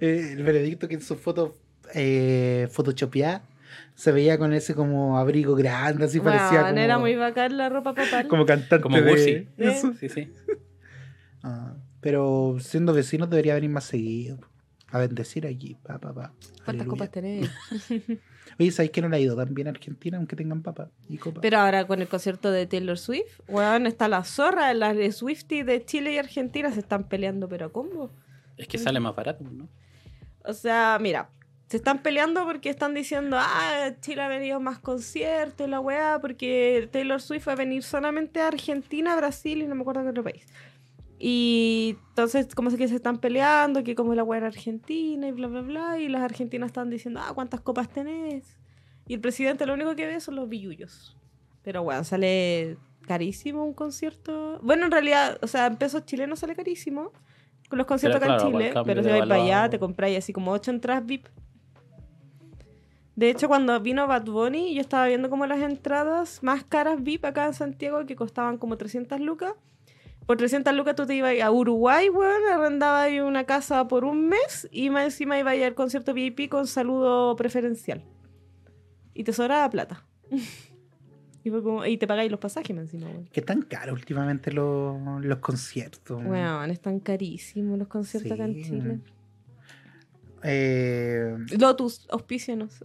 Eh, el Benedicto que en su foto eh, photoshopeada se veía con ese como abrigo grande, así parecía como, era muy bacán la ropa papal. como cantante Como de eso. Sí, sí. Ah, pero siendo vecinos debería venir más seguido. A bendecir aquí, pa, pa, pa. ¿Cuántas Aleluya. copas tenés? Oye, ¿sabéis que no le ha ido tan bien a Argentina aunque tengan papa y copa? Pero ahora con el concierto de Taylor Swift, weón, está la zorra, las de Swifty de Chile y Argentina se están peleando, pero ¿cómo? Es que sale más barato, ¿no? O sea, mira, se están peleando porque están diciendo, ah, Chile ha venido más conciertos, y la weá, porque Taylor Swift va a venir solamente a Argentina, Brasil y no me acuerdo qué otro país. Y entonces, como es que se están peleando, que como la weá era argentina y bla, bla, bla, y las argentinas están diciendo, ah, ¿cuántas copas tenés? Y el presidente lo único que ve son los billullos. Pero bueno, sale carísimo un concierto. Bueno, en realidad, o sea, en pesos chilenos sale carísimo con los conciertos Pero acá claro, en Chile. Pero si vais para allá, te compráis así como 8 entradas VIP. De hecho, cuando vino Bad Bunny, yo estaba viendo como las entradas más caras VIP acá en Santiago que costaban como 300 lucas. Por 300 lucas tú te ibas a Uruguay, weón, arrendabas ahí una casa por un mes y más encima ibas al concierto VIP con saludo preferencial. Y te sobraba plata. y, fue como- y te pagáis los pasajes más encima, weón. Que tan caro últimamente los, los conciertos. Weón, están carísimos los conciertos acá en Sí, Chile. Eh, Lotus, auspícianos.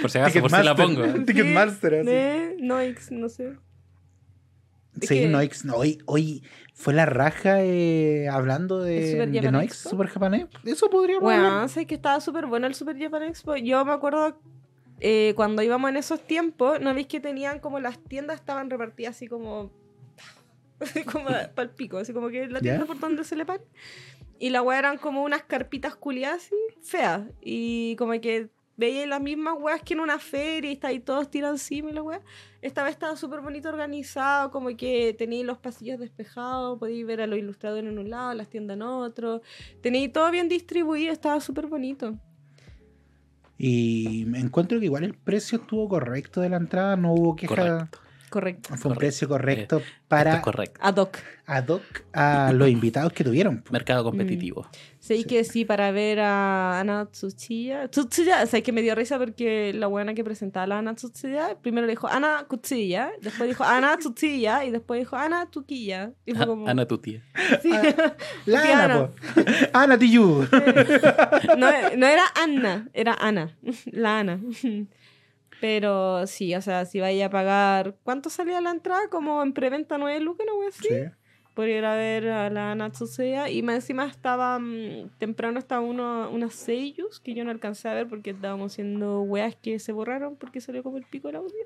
Por si acaso, por si la pongo. Ticketmaster, así. ¿Eh? Noix, no sé. Sí, que- Noix, no, hoy, hoy fue la raja eh, hablando ¿El de, Super de Japan Noix, Expo? Super Japanés. Eso podríamos Bueno, sé que estaba súper bueno el Super Japan Expo. Yo me acuerdo eh, cuando íbamos en esos tiempos, ¿no veis que tenían como las tiendas estaban repartidas así como. como para el pico, así como que la tienda por donde se le pan. Y la weá eran como unas carpitas culiadas así, feas. Y como que veía las mismas weas que en una feria y está ahí todos tiran encima y la wea. Esta vez estaba súper bonito organizado, como que tenéis los pasillos despejados, podéis ver a los ilustradores en un lado, las tiendas en otro. Tenéis todo bien distribuido, estaba súper bonito. Y me encuentro que igual el precio estuvo correcto de la entrada, no hubo queja. Correcto. Correcto. Fue un Correcto. precio correcto Esto para correcto. Ad hoc. ad hoc a los invitados que tuvieron. Mercado competitivo. Sí, Sí. que sí, para ver a Ana Tsuchiya. Tsuchiya, o sea, que me dio risa porque la buena que presentaba a la Ana Tsuchiya, primero le dijo Ana Kutsuya, después dijo Ana Tsuchiya y después dijo Ana. Y fue como... Ana tu tía. Sí. La Tía Ana, po. Ana Tiyu. no, no era Anna, era Ana. La Ana. Pero sí, o sea, si vaya a pagar. ¿Cuánto salía la entrada? Como en preventa 9 lucas, no voy a decir. Sí. por ir a ver a la Natsusea y más encima estaba mm, temprano estaba uno, unas seiyus que yo no alcancé a ver porque estábamos haciendo weas que se borraron porque salió como el pico el audio.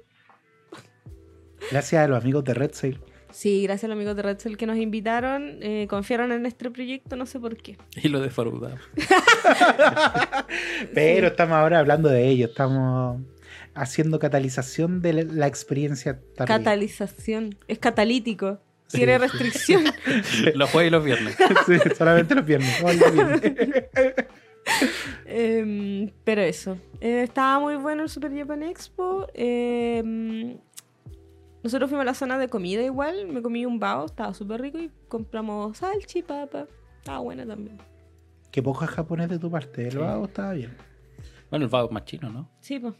Gracias a los amigos de Red Sail. Sí, gracias a los amigos de Red Cell que nos invitaron, eh, confiaron en este proyecto, no sé por qué. Y lo defraudamos. Pero estamos ahora hablando de ello. Estamos haciendo catalización de la- la experiencia tardía. Catalización, es catalítico, Sí. tiene restricción. los jueves y los viernes. Sí, solamente los viernes. Los viernes. Em, pero eso, eh, estaba muy bueno el Super Japan Expo. em, nosotros fuimos a la zona de comida igual, me comí un bao, estaba súper rico y compramos salchipapa. Estaba buena también. Qué poco japonés de tu parte. El Sí. vago estaba bien. Bueno, el vago es más chino, ¿no? Sí, pues.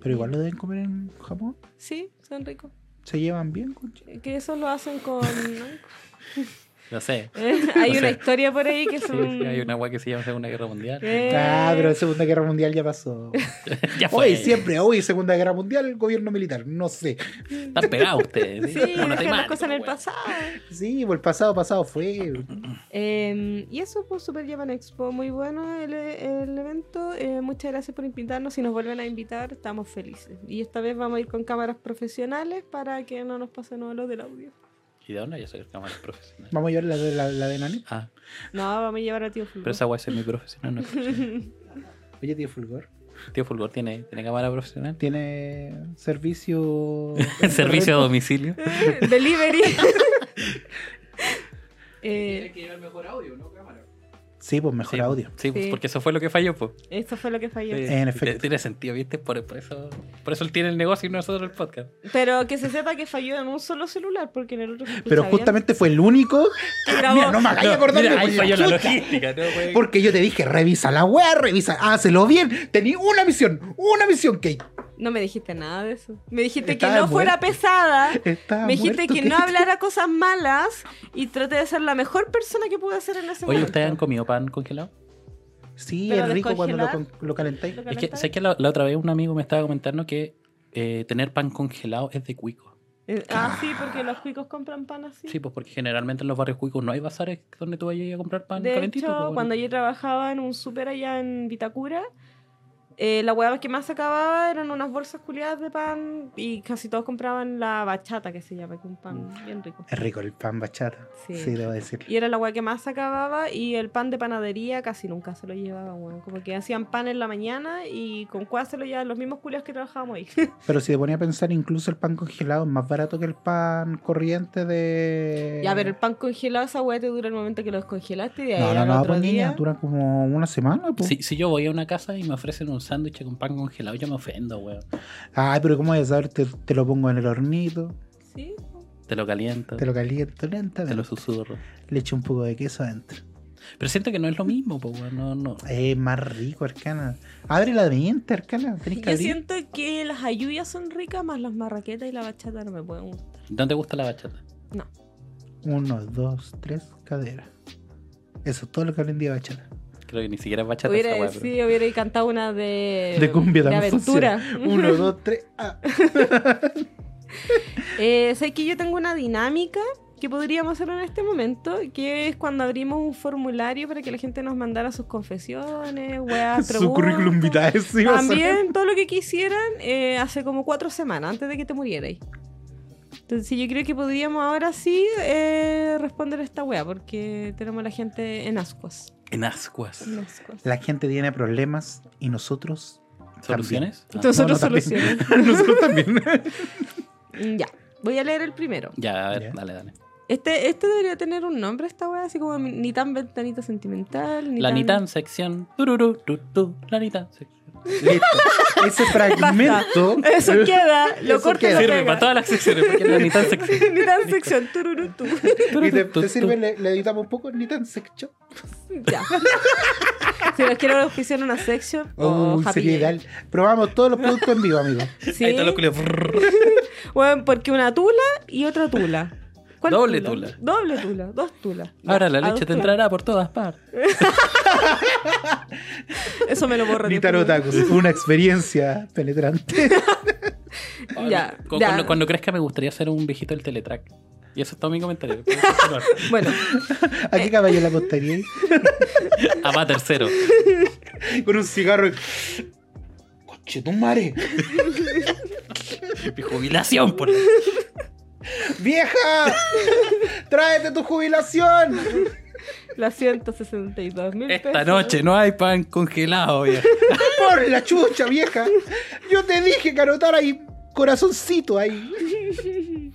Pero igual lo deben comer en Japón. Sí, son ricos. Se llevan bien con Que eso lo hacen con... Lo sé. Hay una historia por ahí que Sí, son... sí, hay una weá que se llama Segunda Guerra Mundial. Eh, Ah, pero la Segunda Guerra Mundial ya pasó. ya fue. Hoy, siempre, hoy, Segunda Guerra Mundial, gobierno militar. No sé. Están pegados ustedes. Sí, dejan las cosas en el pasado. Sí, pues el pasado, pasado fue. Eh, y eso, pues Super Japan Expo, muy bueno el, el evento. Eh, muchas gracias por invitarnos. Si nos vuelven a invitar, estamos felices. Y esta vez vamos a ir con cámaras profesionales para que no nos pase nada lo del audio. ¿Y de dónde ya sacar cámaras profesionales? Vamos a llevar la de, la, la de Nani. Ah, No, vamos a llevar a Tío Fulgor. pero esa weá es semi profesional, ¿no? Oye, tío Fulgor. Tío Fulgor tiene, tiene cámara profesional. Tiene servicio. Servicio a domicilio. Delivery. Tiene eh, que llevar mejor audio, ¿no? Cámara. Sí, pues mejor Sí, audio. Sí, pues, Sí. porque eso fue lo que falló, pues. esto fue lo que falló. Sí, En efecto. Tiene sentido, ¿viste? Por, por eso, por eso él tiene el negocio y nosotros el podcast. Pero que se sepa que falló en un solo celular, porque en el otro Pero bien. justamente fue el único. Que. Mira, no me hagáis acordarme. Mira, ahí pues, falló la logística, ¿no, güey? Porque yo te dije, revisa la web, revisa, hácelo bien. Tenía una misión, una misión, Kate. No me dijiste nada de eso. Me dijiste Estaba que no fuera pesada. Estaba Me dijiste muerto, que no hablara cosas malas y traté de ser la mejor persona que pude ser en ese Oye, momento. ¿ustedes han comido pan congelado? Sí, es rico cuando lo, lo calentáis. Lo Es que. ¿sabes que la, la otra vez un amigo me estaba comentando que eh, tener pan congelado es de cuico? Eh, ah, sí, porque los cuicos compran pan así. Sí, pues porque generalmente en los barrios cuicos no hay bazares donde tú vayas a comprar pan de calentito. hecho, pues, bueno. cuando yo trabajaba en un súper allá en Vitacura, eh, la hueá que más acababa eran unas bolsas culiadas de pan y casi todos compraban la bachata, que se llama, que es un pan bien rico. Es rico el pan bachata. Sí. Sí, debo decir. Y era la hueá que más acababa y el pan de panadería casi nunca se lo llevaban, weón. Como que hacían pan en la mañana y con cuál se lo llevaban los mismos culiados que trabajábamos ahí. Pero si te ponía a pensar, incluso el pan congelado es más barato que el pan corriente de. ya, pero el pan congelado, esa hueá te dura el momento que lo descongelaste y de ahí No, no, no, otro pues día... niña, dura como una semana. Pues. Si, si yo voy a una casa y me ofrecen un sándwich con pan congelado, yo me ofendo, weón. Ay, pero ¿cómo voy a saber? Te, te lo pongo en el hornito, Sí, Te lo caliento, te lo caliento te lentamente, lo susurro. le echo un poco de queso adentro. Pero siento que no es lo mismo, pues, weón. No, no. Es más rico, Arcana. Abre la mente, Arcana. Tenés que Yo abrir. siento que las ayuyas son ricas, más las marraquetas y la bachata no me pueden gustar. ¿No te gusta la bachata? No. Uno, dos, tres, cadera. Eso es todo lo que aprendí de bachata. Creo que ni siquiera es bachata Hubiera, esa pero- sí, hubiera cantado una de, De cumbia de también aventura. Uno, dos, tres. Ah. Eh, sé que yo tengo una dinámica que podríamos hacer en este momento, que es cuando abrimos un formulario para que la gente nos mandara sus confesiones, weas, Su currículum vitae. sí. También todo lo que quisieran eh, hace como cuatro semanas, antes de que te murierais. Entonces yo creo que podríamos ahora sí eh, responder a esta wea, porque tenemos a la gente en ascuas. En ascuas. En ascuas. La gente tiene problemas y nosotros. ¿Soluciones? Ah, Nosotros No, no, también. soluciones. nosotros también. Ya, voy a leer el primero. Ya, a ver, Ya. dale, dale. Este, este debería tener un nombre, esta wea, así como ni tan ventanita sentimental. Ni La tan... Nitan sección. Tururú, tu, tu, la Nitan sección. Listo. Ese fragmento. Eso queda, lo Eso corta y queda. lo Sirve pega. para todas las secciones, porque es la Nitan sección. Ni tan sección, tururú, tu. Y te, Tu, te sirve, tu. le, le editamos un poco, ni tan sexo. Ya. si nos quieren auspiciar una section, o Oh, Happy sería ideal. Probamos todos los productos en vivo, amigo. Sí. Ahí está los culios. Bueno, porque una tula y otra tula. ¿Cuál Doble tula. Doble tula, dos tulas. Ahora la a leche te entrará por todas partes. Eso me lo borro. Ni tan otaku. Fue una experiencia penetrante. Ya, Cu- ya. Cuando, cuando crezca me gustaría ser un viejito del Teletrack. Y eso es todo mi comentario. Bueno, ¿A qué caballo la apostaría ahí? Amá tercero. Con un cigarro. y- Coche tu madre. Mi jubilación, por ¡Vieja! ¡Tráete tu jubilación! las 162 mil pesos. Esta noche no hay pan congelado, vieja. ¡Por la chucha, vieja! Yo te dije que anotara ahí corazoncito ahí.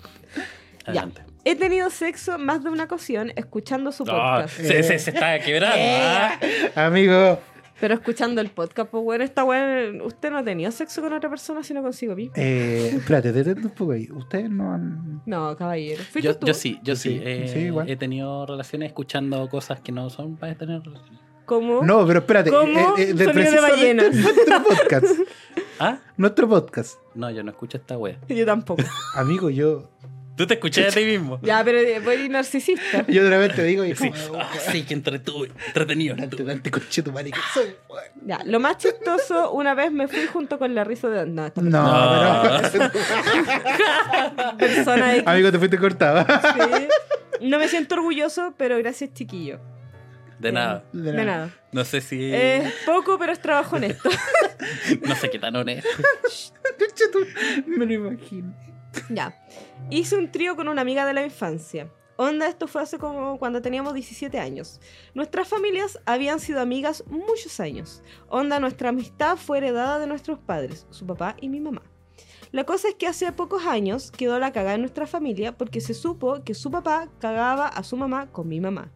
Adelante. He tenido sexo más de una ocasión escuchando su Ah, podcast. se, se, se está quebrando. ah. Amigo, Pero escuchando el podcast, pues bueno, esta weá, usted no ha tenido sexo con otra persona sino consigo mismo. eh, espérate, detente un poco ahí. Ustedes no han. No, caballero. ¿Fuiste Yo, tú? yo sí, yo sí. Sí, eh, sí, igual. He tenido relaciones escuchando cosas que no son para tener relaciones. ¿Cómo? No, pero espérate. ¿Cómo? eh, eh, de precisamente ballenas. Nuestro podcast. ¿Ah? Nuestro podcast. No, yo no escucho esta wea. Yo tampoco. Amigo, yo. Tú te escuché a ti mismo. ya, pero eh, voy narcisista. Yo de repente digo y Sí, como, ah, sí, que entretuve, entretenido. Dante, Dante, conche tu madre, que soy. Ya, lo más chistoso, una vez me fui junto con la risa de... No, No, No. pero. persona X. Amigo, te fuiste cortado. Sí. No me siento orgulloso, pero gracias, chiquillo. De nada. De De nada. No sé si. Es poco, pero es trabajo honesto. No sé qué tan honesto. Me lo imagino. ya. Hice un trío con una amiga de la infancia. Onda, esto fue hace como cuando teníamos 17 años. Nuestras familias habían sido amigas muchos años. Onda, nuestra amistad fue heredada de nuestros padres, su papá y mi mamá. La cosa es que hace pocos años quedó la cagada en nuestra familia porque se supo que su papá cagaba a su mamá con mi mamá.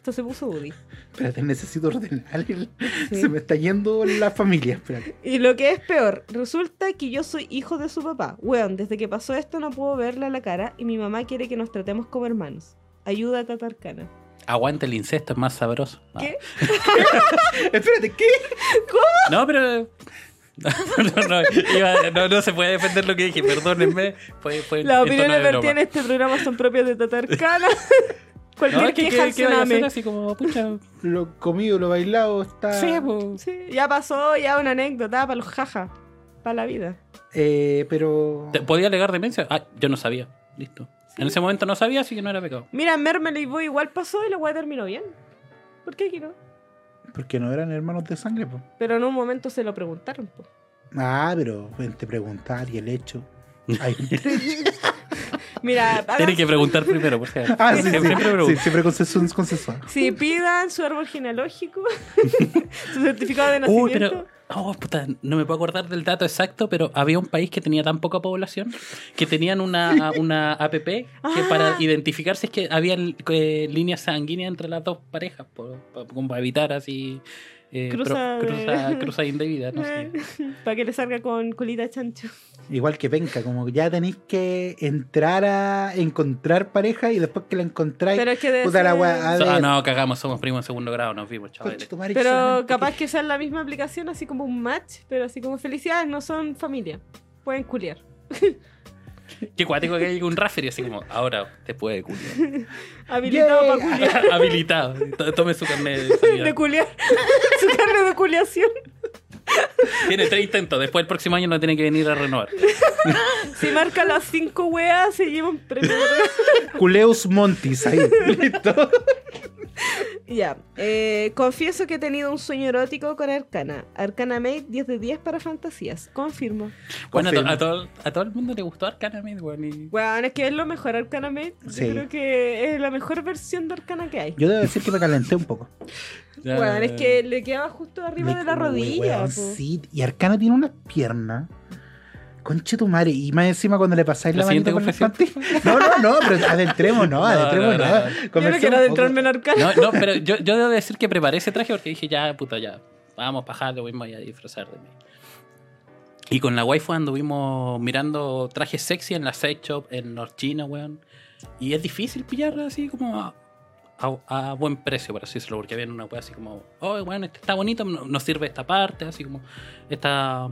Esto se puso Woody. Espérate, necesito ordenar. el- Sí. Se me está yendo la familia. Espérate. Y lo que es peor, resulta que yo soy hijo de su papá. Weón, desde que pasó esto no puedo verle a la cara y mi mamá quiere que nos tratemos como hermanos. Ayuda a Tatarcana. Aguante el incesto, es más sabroso. ¿Qué? Espérate, ¿qué? No, pero. No, no, iba- no, no se puede defender lo que dije, perdónenme. Fue, fue Las opiniones vertidas en este programa son propias de Tatarcana. Cualquier No, es que, queja que, que así como, pucha. Lo comido, lo bailado está. Sí, pues. Sí, ya pasó, ya una anécdota para los jaja. Para la vida. Eh, pero. ¿Te- ¿Podía alegar demencia? Ah, yo no sabía. Listo. En ese momento no sabía, así que no era pecado. Mira, Mermele y Boy igual pasó y la weá terminó bien. ¿Por qué aquí no? Porque no eran hermanos de sangre, pues. Pero en un momento se lo preguntaron. po. Ah, pero te preguntar y el hecho. Ay. Mira, hagan- Tienes que preguntar primero, por favor. ah, sí, sí, Siempre sí, pregunto. siempre consensu- consensuado. si pidan su árbol genealógico, su certificado de Uy, nacimiento. pero. Oh, puta, no me puedo acordar del dato exacto, pero había un país que tenía tan poca población que tenían una, una app que Ah. para identificar si es que había eh, líneas sanguíneas entre las dos parejas, por- como para evitar así. Eh, Cruza pro- de- cruza, cruza indebida, no sé. Para que le salga con colita de chancho. Igual que penca, como ya tenéis que entrar a encontrar pareja y después que la encontráis. Pero es que debe puta la ser- wea, a So- ah, no, cagamos, somos primos en segundo grado, nos vimos, chavales. Pero capaz que- que sea la misma aplicación, así como un match, pero así como felicidades, no son familia. Pueden culiar. Qué cuático que hay un referee así como, ahora te puede culiar. Habilitado para culiar. Habilitado. Tome su carnet de culiar. Su carne de culiación. Tiene tres intentos, después el próximo año no tiene que venir a renovar. Si marca las cinco weas, se lleva un premio. Culeus Montis ahí. Listo. Ya. eh, confieso que he tenido un sueño erótico con Arcana. Arcana Mate 10 de 10 para fantasías. Confirmo. Bueno, a, to- Confirmo. a todo, a todo el mundo le gustó Arcana Made, weón. y- Bueno, es que es lo mejor Arcana Mate. Sí. Yo creo que es la mejor versión de Arcana que hay. Yo debo decir que me calenté un poco. Ya- Bueno, es que le quedaba justo arriba Me- de la rodilla. weón, sí, y Arcana tiene unas piernas Conche tu madre. Y más encima cuando le pasáis la, La siguiente por las panties. No, no, no, pero adentremos, no, adentremos, no, no. no, no. Yo quiero adentrarme en arcano. No, no, pero yo, yo debo decir que preparé ese traje porque dije, ya, puta, ya, vamos, bajar, lo mismo y a disfrazar de mí. Y con la waifu anduvimos mirando trajes sexy en la sex shop, en North China, weón. Y es difícil pillar así como a, a- a buen precio, por así decirlo, porque había una wea así como, oh, bueno, este está bonito, no- nos sirve esta parte, así como, esta,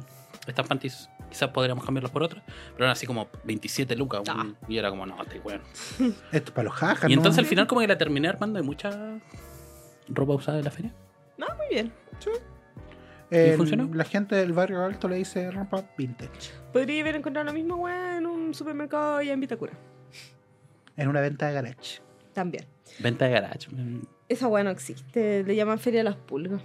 estas panties quizás podríamos cambiarlas por otras, pero eran así como 27 lucas, Ah. weón. y era como, no, este weón. Esto es para los jajas, Y ¿no? entonces al final como que la terminé armando de mucha ropa usada de la feria. No, muy bien. Eh, ¿Y funcionó? La gente del barrio alto le dice ropa vintage. Podría haber encontrado la misma weá en un supermercado allá en Vitacura. En una venta de garage. También. Venta de garage. mm. Esa weá no existe. Le llaman Feria de las Pulgas.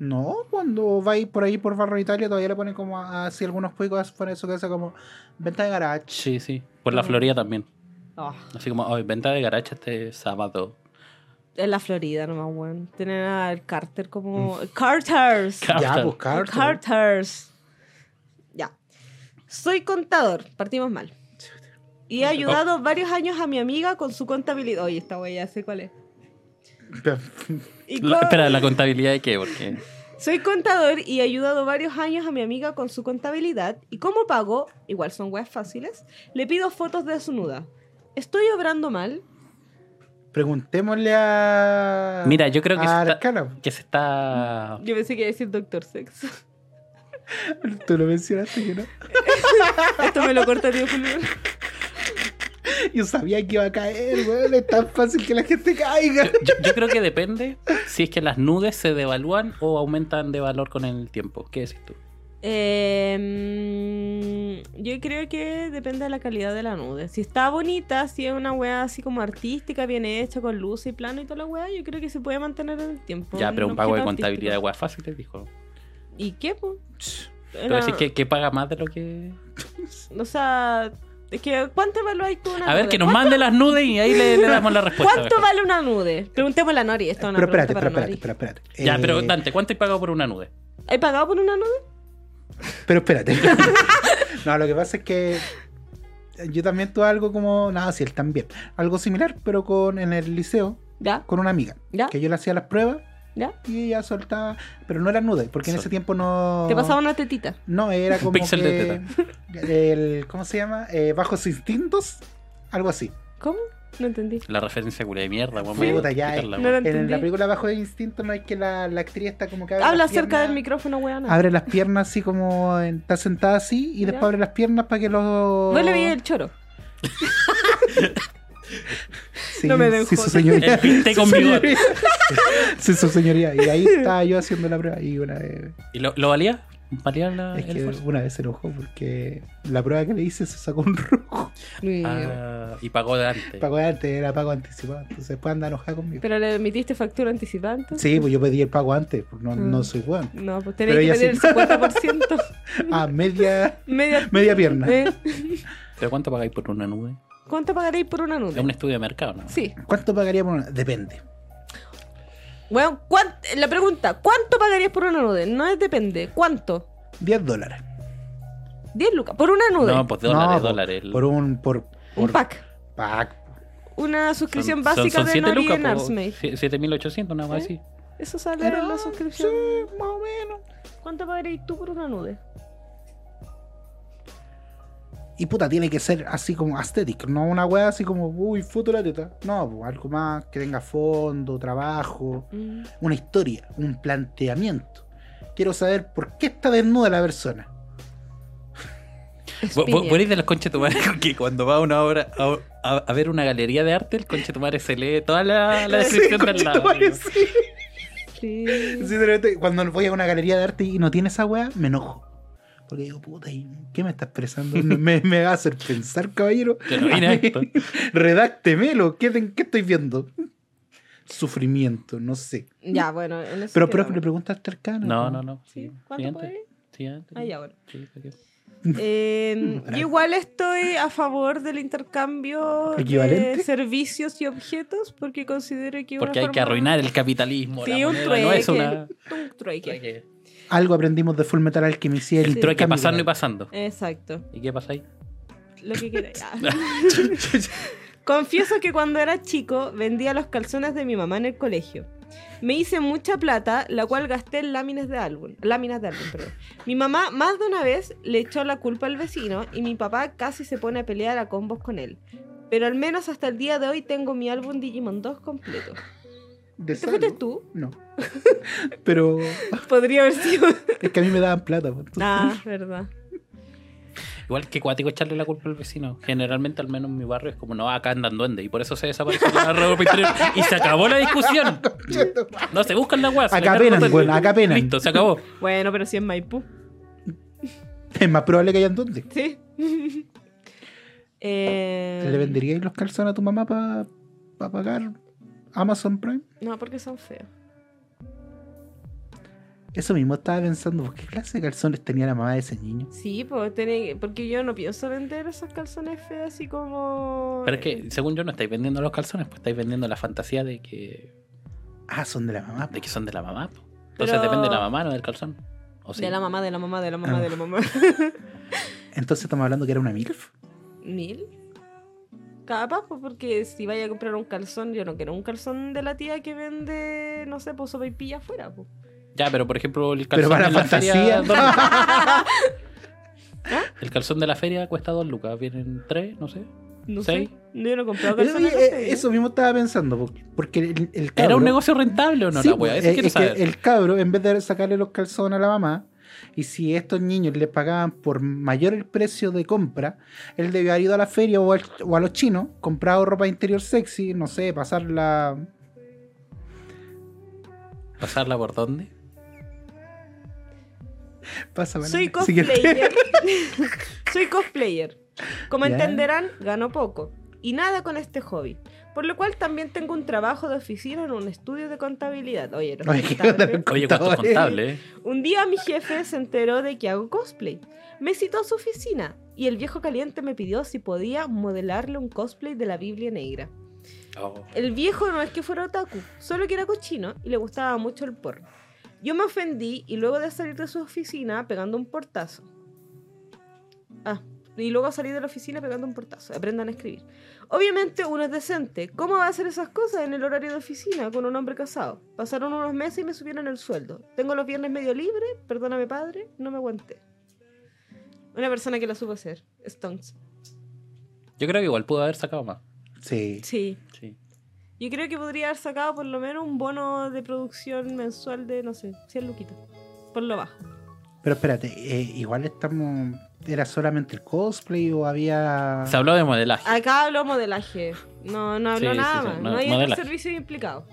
No, cuando vais por ahí por Barrio Italia todavía le ponen como así algunos cuicos fuera de su casa como venta de garage. Sí, sí. Por la Mm. Florida también. Ah, Así como, hoy venta de garage este sábado. en la Florida nomás, weón. Tienen al Carter como... Carters. Car- Ya, Carter. pues Carter. Carters. Ya. Soy contador. Partimos mal. Y he ayudado varios años a mi amiga con su contabilidad. Oye, esta wea ya sé cuál es. La- espera, ¿la contabilidad de qué? Porque Soy contador y he ayudado varios años a mi amiga con su contabilidad. Y como pago, igual son weas fáciles, le pido fotos desnuda. ¿Estoy obrando mal? Preguntémosle a. Mira, yo creo que a se está- que se está... Yo pensé que iba a decir Doctor Sex. Tú lo mencionaste que no. Esto me lo corta tío Julio. Yo sabía que iba a caer, weón. Es tan fácil que la gente caiga. Yo, yo creo que depende si es que las nudes se devalúan o aumentan de valor con el tiempo. ¿Qué decís tú? Eh, yo creo que depende de la calidad de la nude. Si está bonita, si es una wea así como artística, bien hecha, con luz y plano y toda la wea, yo creo que se puede mantener en el tiempo. Ya, pero un pago de contabilidad de artístico. weas fáciles, dijo. ¿Y qué, po? Pero Era- decís que, que paga más de lo que... O sea, es que ¿cuánto evaluáis tú una A ver, nude? que nos mande las nudes y ahí le, le damos la respuesta. ¿Cuánto vale una nude? Preguntémosle a Nori. Esto es una Pero espérate, pero espérate, pero espérate. Ya, Eh, pero Dante, ¿cuánto he pagado por una nude? ¿Hay pagado por una nude? Pero espérate. no, lo que pasa es que yo también tuve algo como. Nada, sí, él también. Algo similar, pero con en el liceo, ¿Ya? con una amiga. ¿Ya? Que yo le hacía las pruebas ¿Ya? y ella soltaba. Pero no eran nudes, porque en Sol- ese tiempo no. Te pasaba una tetita. No, era como. Pixel que, de el, ¿Cómo se llama? Eh, Bajos instintos. Algo así. ¿Cómo? No entendí. La referencia culia de mierda. Puta, a ya, quitarla, no weón. la En la película Bajo instinto no es que la, la actriz está como que abre Habla las cerca del micrófono, weón. Abre las piernas así como en- está sentada así y después abre las piernas para que los. No le veía el choro. Sí, No me den sí, su señoría. El pinte con bigote. Sí, su señoría. Y ahí estaba yo haciendo la prueba y una vez. ¿Y lo, lo valía? ¿Valía la, Es el que esfuerzo? una vez se enojó porque la prueba que le hice se sacó un rojo. Ah, y pagó de antes. Pago de antes, era pago anticipado. Entonces después anda enojada conmigo. ¿Pero le emitiste factura anticipada entonces? Sí, pues yo pedí el pago antes, pues no, Mm. no soy weón. No, pues Pero tenéis que pedir sí. el 50%. Ah, media, Media, media pierna. ¿Eh? ¿Pero cuánto pagáis por una nude? ¿Cuánto pagaréis por una Es nude? un estudio de mercado, ¿no? Sí. ¿Cuánto pagaría por una? Depende. Bueno, ¿cuán- la pregunta, ¿cuánto pagarías por una nude? No es depende. ¿Cuánto? 10 dólares. 10 lucas. Por una nude. No, pues dólares, No, por- dólares. El- Por un. Por, Un pack. pack. Una suscripción son- básica son, son de siete Nori en Arsmate. sie- 7800, nada más ¿Eh? así. Eso sale en la suscripción. Sí, más o menos. ¿Cuánto pagaréis tú por una nude? Y puta, tiene que ser así como aesthetic, no una wea así como, uy, foto de la teta. No, pues, algo más que tenga fondo, trabajo, Mm. una historia, un planteamiento. Quiero saber por qué está desnuda la persona. Eres de los conches tu madre que cuando va a una obra a, a- a ver una galería de arte, el conche tu madre se lee toda la, la descripción Sí, del lado. conchetumare, sí. Sí. Sí, de repente, cuando voy a una galería de arte y no tiene esa wea, me enojo. Porque digo, puta, ¿y ¿qué me está expresando? me, me va a hacer pensar, caballero. No a esto. Redáctemelo, ¿qué, estoy viendo? Sufrimiento, no sé. Ya, bueno. En eso Pero, pero le preguntaste al cano. No, no, no. Sí, Sí, ¿Cuánto siguiente. pagaréis? Siguiente. Ah, ya, bueno. Sí. Eh, yo igual estoy a favor del intercambio de servicios y objetos porque considero que una Porque hay que arruinar el capitalismo. Sí, la un trueque. no es una. Un trueque. Algo aprendimos de Full Metal Alchemist. el Sí. El trueque pasando y que pasando. Exacto. ¿Y qué pasa ahí? Lo que queráis. Confieso que cuando era chico vendía los calzones de mi mamá en el colegio. Me hice mucha plata, la cual gasté en láminas de álbum. Láminas de álbum, perdón. Mi mamá más de una vez le echó la culpa al vecino y mi papá casi se pone a pelear a combos con él. Pero al menos hasta el día de hoy tengo mi álbum Digimon 2 completo. ¿De ¿Te fuiste tú? No. Pero Podría haber sido. es que a mí me daban plata. pues, entonces- Ah, verdad. Igual que cuático echarle la culpa al vecino. Generalmente, al menos en mi barrio, es como, no, acá andan duendes. Y por eso se desapareció la ropa interior. Y se acabó la discusión. No se buscan la se Acá duendes. weón, acá penan. Listo, se acabó. Bueno, pero si es Maipú. Es más probable que hayan duendes. Sí. Eh, ¿Le venderíais los calzones a tu mamá para pagar Amazon Prime? No, porque son feos. Eso mismo estaba pensando, ¿por qué clase de calzones tenía la mamá de ese niño? Sí, pues, porque yo no pienso vender esos calzones feos así como. Pero es que, según yo, no estáis vendiendo los calzones, pues estáis vendiendo la fantasía de que, Ah, son de la mamá. de que son de la mamá. po. Entonces Pero- depende de la mamá, no del calzón. ¿O sí? De la mamá, de la mamá, de la mamá, Ah. de la mamá. Entonces estamos hablando que era una MILF. ¿Mil? Capaz, pues porque si vaya a comprar un calzón, yo no quiero un calzón de la tía que vende, no sé, pues sopa y pilla afuera, pues. Ya, pero por ejemplo, el Pero calzón para de la fantasía. feria. dos lucas. El calzón de la feria cuesta dos lucas. Vienen tres, no sé. No ¿Seis? sé. Yo no he comprado Eso, calzones. eh, no sé. eso mismo estaba pensando, po- porque el, el ¿Era un cabro- negocio rentable o no? Sí, la wea? Eso eh, es que saber. el cabro, en vez de sacarle los calzones a la mamá, y si estos niños le pagaban por mayor el precio de compra, él debió haber ido a la feria o, al- o a los chinos, comprado ropa interior sexy, no sé, pasarla. ¿Pasarla por dónde? Pásame Soy cosplayer. Soy cosplayer. Como entenderán, gano poco. Y nada con este hobby. Por lo cual también tengo un trabajo de oficina en un estudio de contabilidad. Oye, Oye, ¿qué contables. onda? Oye, ¿cuánto es Contadores. contable? eh? Un día mi jefe se enteró de que hago cosplay. Me citó a su oficina y el viejo caliente me pidió si podía modelarle un cosplay de la Biblia negra. Oh. El viejo no es que fuera otaku, solo que era cochino y le gustaba mucho el porno. Yo me ofendí y luego de salir de su oficina pegando un portazo. Ah, y luego salí de la oficina pegando un portazo. Aprendan a escribir. Obviamente uno es decente. ¿Cómo va a hacer esas cosas en el horario de oficina con un hombre casado? Pasaron unos meses y me subieron el sueldo. Tengo los viernes medio libre, perdóname padre, no me aguanté. Una persona que la supo hacer. Stones. Yo creo que igual pudo haber sacado más. Sí. Sí. Sí. Yo creo que podría haber sacado por lo menos un bono de producción mensual de, no sé, 100 luquitas. Por lo bajo. Pero espérate, eh, igual estamos. ¿Era solamente el cosplay o había. Se habló de modelaje. Acá hablo modelaje. No, no hablo Sí, nada sí, sí, más. no, No, hay modelaje. otro servicio implicado.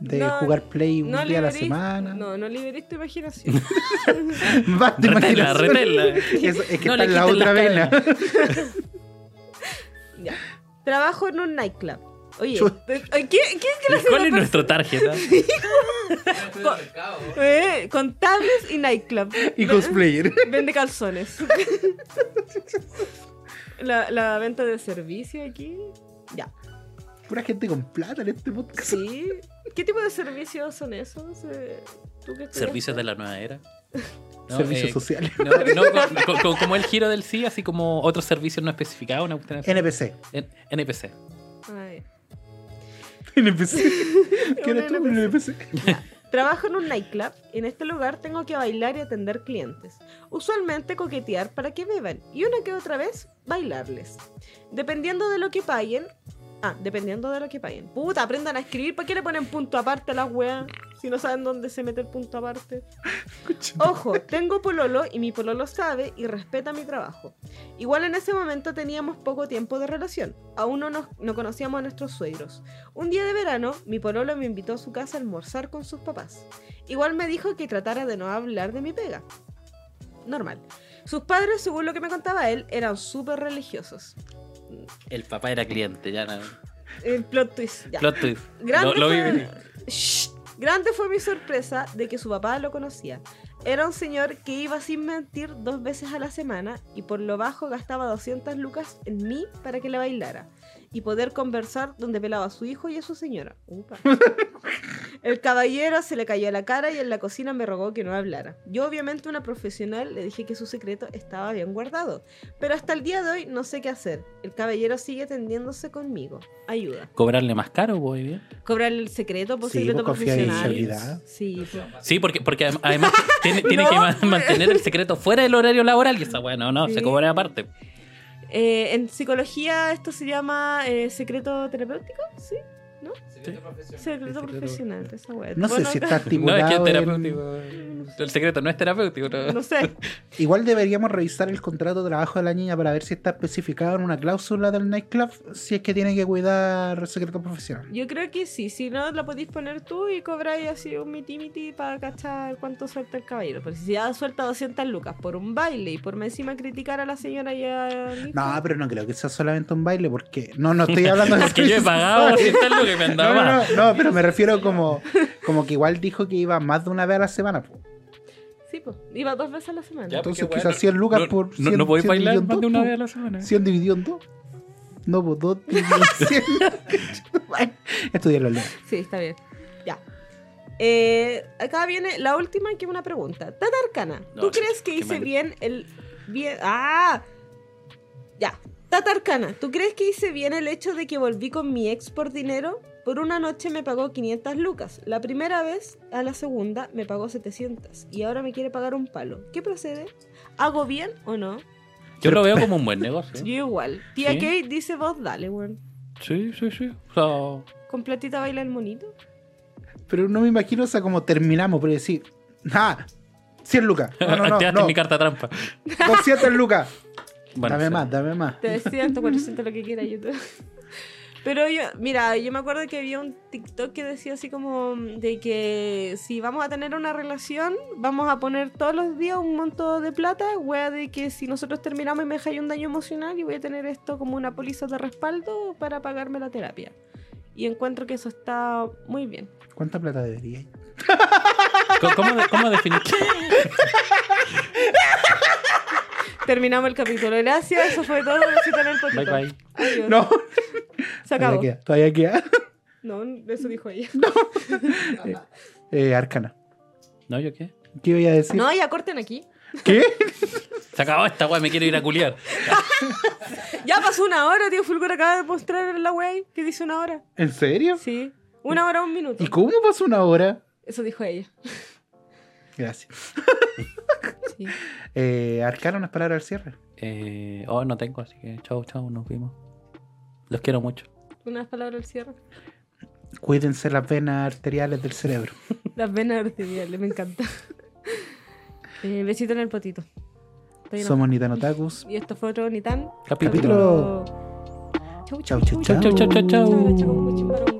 de no, jugar play un No día a la semana? No, no liberéis tu imaginación. Va, de Retela, imaginación. retela. Es que No está en la otra vena. ya. Trabajo en un nightclub. Oye, Chuta. ¿qué, qué, qué clase ¿Cuál de es nuestro target? ah? Co- Eh, contables y nightclub. y cosplayer. Vende calzones. la, la venta de servicio aquí. Ya. Pura gente con plata en este podcast. Sí. ¿Qué tipo de servicios son esos? Eh, ¿tú qué estudiaste? Servicios de la nueva era. No, Servicios eh, sociales. No, no, con- con- con- como el giro del sí, así como otros servicios no especificados, una cuestión así. NPC. En- NPC. Ay. NPC. ¿Qué Un eres tú? Un NPC. NPC. Trabajo en un nightclub. En este lugar tengo que bailar y atender clientes. Usualmente coquetear para que beban y una que otra vez bailarles. Dependiendo de lo que paguen. Ah, dependiendo de lo que paguen. Puta, aprendan a escribir. ¿Para qué le ponen punto aparte a las weas? Si no saben dónde se mete el punto aparte. Ojo, tengo pololo y mi pololo sabe y respeta mi trabajo. Igual en ese momento teníamos poco tiempo de relación. Aún no, nos, no conocíamos a nuestros suegros. Un día de verano, mi pololo me invitó a su casa a almorzar con sus papás. Igual me dijo que tratara de no hablar de mi pega. Normal. Sus padres, según lo que me contaba él, eran súper religiosos. El papá era cliente, ya no. El plot twist. ya. Plot twist. Grande, Lo- lo fue... Shh. Grande fue mi sorpresa de que su papá lo conocía. Era un señor que iba sin mentir dos veces a la semana y por lo bajo gastaba 200 lucas en mí para que le bailara y poder conversar donde pelaba a su hijo y a su señora. Upa. El caballero se le cayó a la cara y en la cocina me rogó que no hablara. Yo, obviamente, una profesional, le dije que su secreto estaba bien guardado. Pero hasta el día de hoy no sé qué hacer. El caballero sigue tendiéndose conmigo. Ayuda. Cobrarle más caro, pues, bien. ¿Cobrar el secreto por Sí, secreto por profesional? Sí, pues. Sí, porque, porque adem- además tiene, tiene No, que ma- pues. mantener el secreto fuera del horario laboral y esa bueno, no, Sí. se cobra aparte. Eh, en psicología esto se llama eh, secreto terapéutico, ¿sí? Secreto profesional. Secreto secreto- profesional, esa wea. No sé si está No, es que es en- terapéutico. El secreto no es terapéutico. no. No sé. Igual deberíamos revisar el contrato de trabajo de la niña para ver si está especificado en una cláusula del nightclub si es que tiene que cuidar el secreto profesional. Yo creo que sí, si no la podéis poner tú y cobráis así un miti miti para cachar cuánto suelta el caballero. Pero si ya suelta 200 lucas por un baile y por encima criticar a la señora y a Nico, No, pero no creo que sea solamente un baile porque no, no estoy hablando de Porque yo he pagado 200 lucas y me han dado no, no, no, pero me refiero como, como que igual dijo que iba más de una vez a la semana. po. Sí, pues, iba dos veces a la semana. Ya, Entonces quizás bueno, 100 lucas no- por No, 100 no podéis 100 bailar dividido en más de dos, una vez a la semana. 100 dividido en 2. No, pues 2 dividido en 100. Estudiarlo. Sí, está bien. Ya. Eh, acá viene la última que es una pregunta. Tata Arcana, No, ¿tú crees que hice mal. bien el... Bien... ¡Ah! Ya. Tata Arcana, ¿tú crees que hice bien el hecho de que volví con mi ex por dinero? Por una noche me pagó 500 lucas. La primera vez, a la segunda, me pagó 700. Y ahora me quiere pagar un palo. ¿Qué procede? ¿Hago bien o no? Yo lo veo como un buen negocio. Yo igual. Tía ¿Sí? Kate dice vos, dale, weón. Sí, sí, sí. O sea, ¿Con platita baila el monito? Pero no me imagino, o sea, como terminamos por decir, ¡ah! 100 lucas. No, no, no. mi carta trampa. 200 lucas. Bueno, dame sí. más, dame más. Te decía 400 lo que quiera YouTube. Pero yo, mira, yo me acuerdo que había un TikTok que decía así como de que si vamos a tener una relación, vamos a poner todos los días un monto de plata, wea de que si nosotros terminamos y me dejáis un daño emocional y voy a tener esto como una póliza de respaldo para pagarme la terapia. Y encuentro que eso está muy bien. ¿Cuánta plata debería? ¿Cómo, cómo, de- cómo definir? Terminamos el capítulo. Gracias, eso fue todo. Besito en el potito. Bye bye. Adiós. No, Se acabó. todavía queda. Todavía queda. No, eso dijo ella. Eh, Arcana. ¿No? ¿Yo qué? ¿Qué voy a decir? No, ya corten aquí. ¿Qué? Se acabó esta weá, me quiero ir a culiar. Ya pasó una hora, tío Fulgor acaba de mostrar la wey que dice una hora. ¿En serio? Sí, una hora, un minuto. ¿Y cómo pasó una hora? Eso dijo ella. Gracias. Sí. Eh, Arcana, unas palabras al cierre. Eh, oh, no tengo, así que chau, chau, nos vimos. Los quiero mucho. Unas palabras al cierre. Cuídense las venas arteriales del cerebro. Las venas arteriales, me encanta. Eh, besito en el potito. Estoy Somos Nitanotakus. enojada. Y esto fue otro Nitan. Capítulo. Chau, chau, chau. Chau, chau, chau, chau. Chau, chau, chau, chau, chau.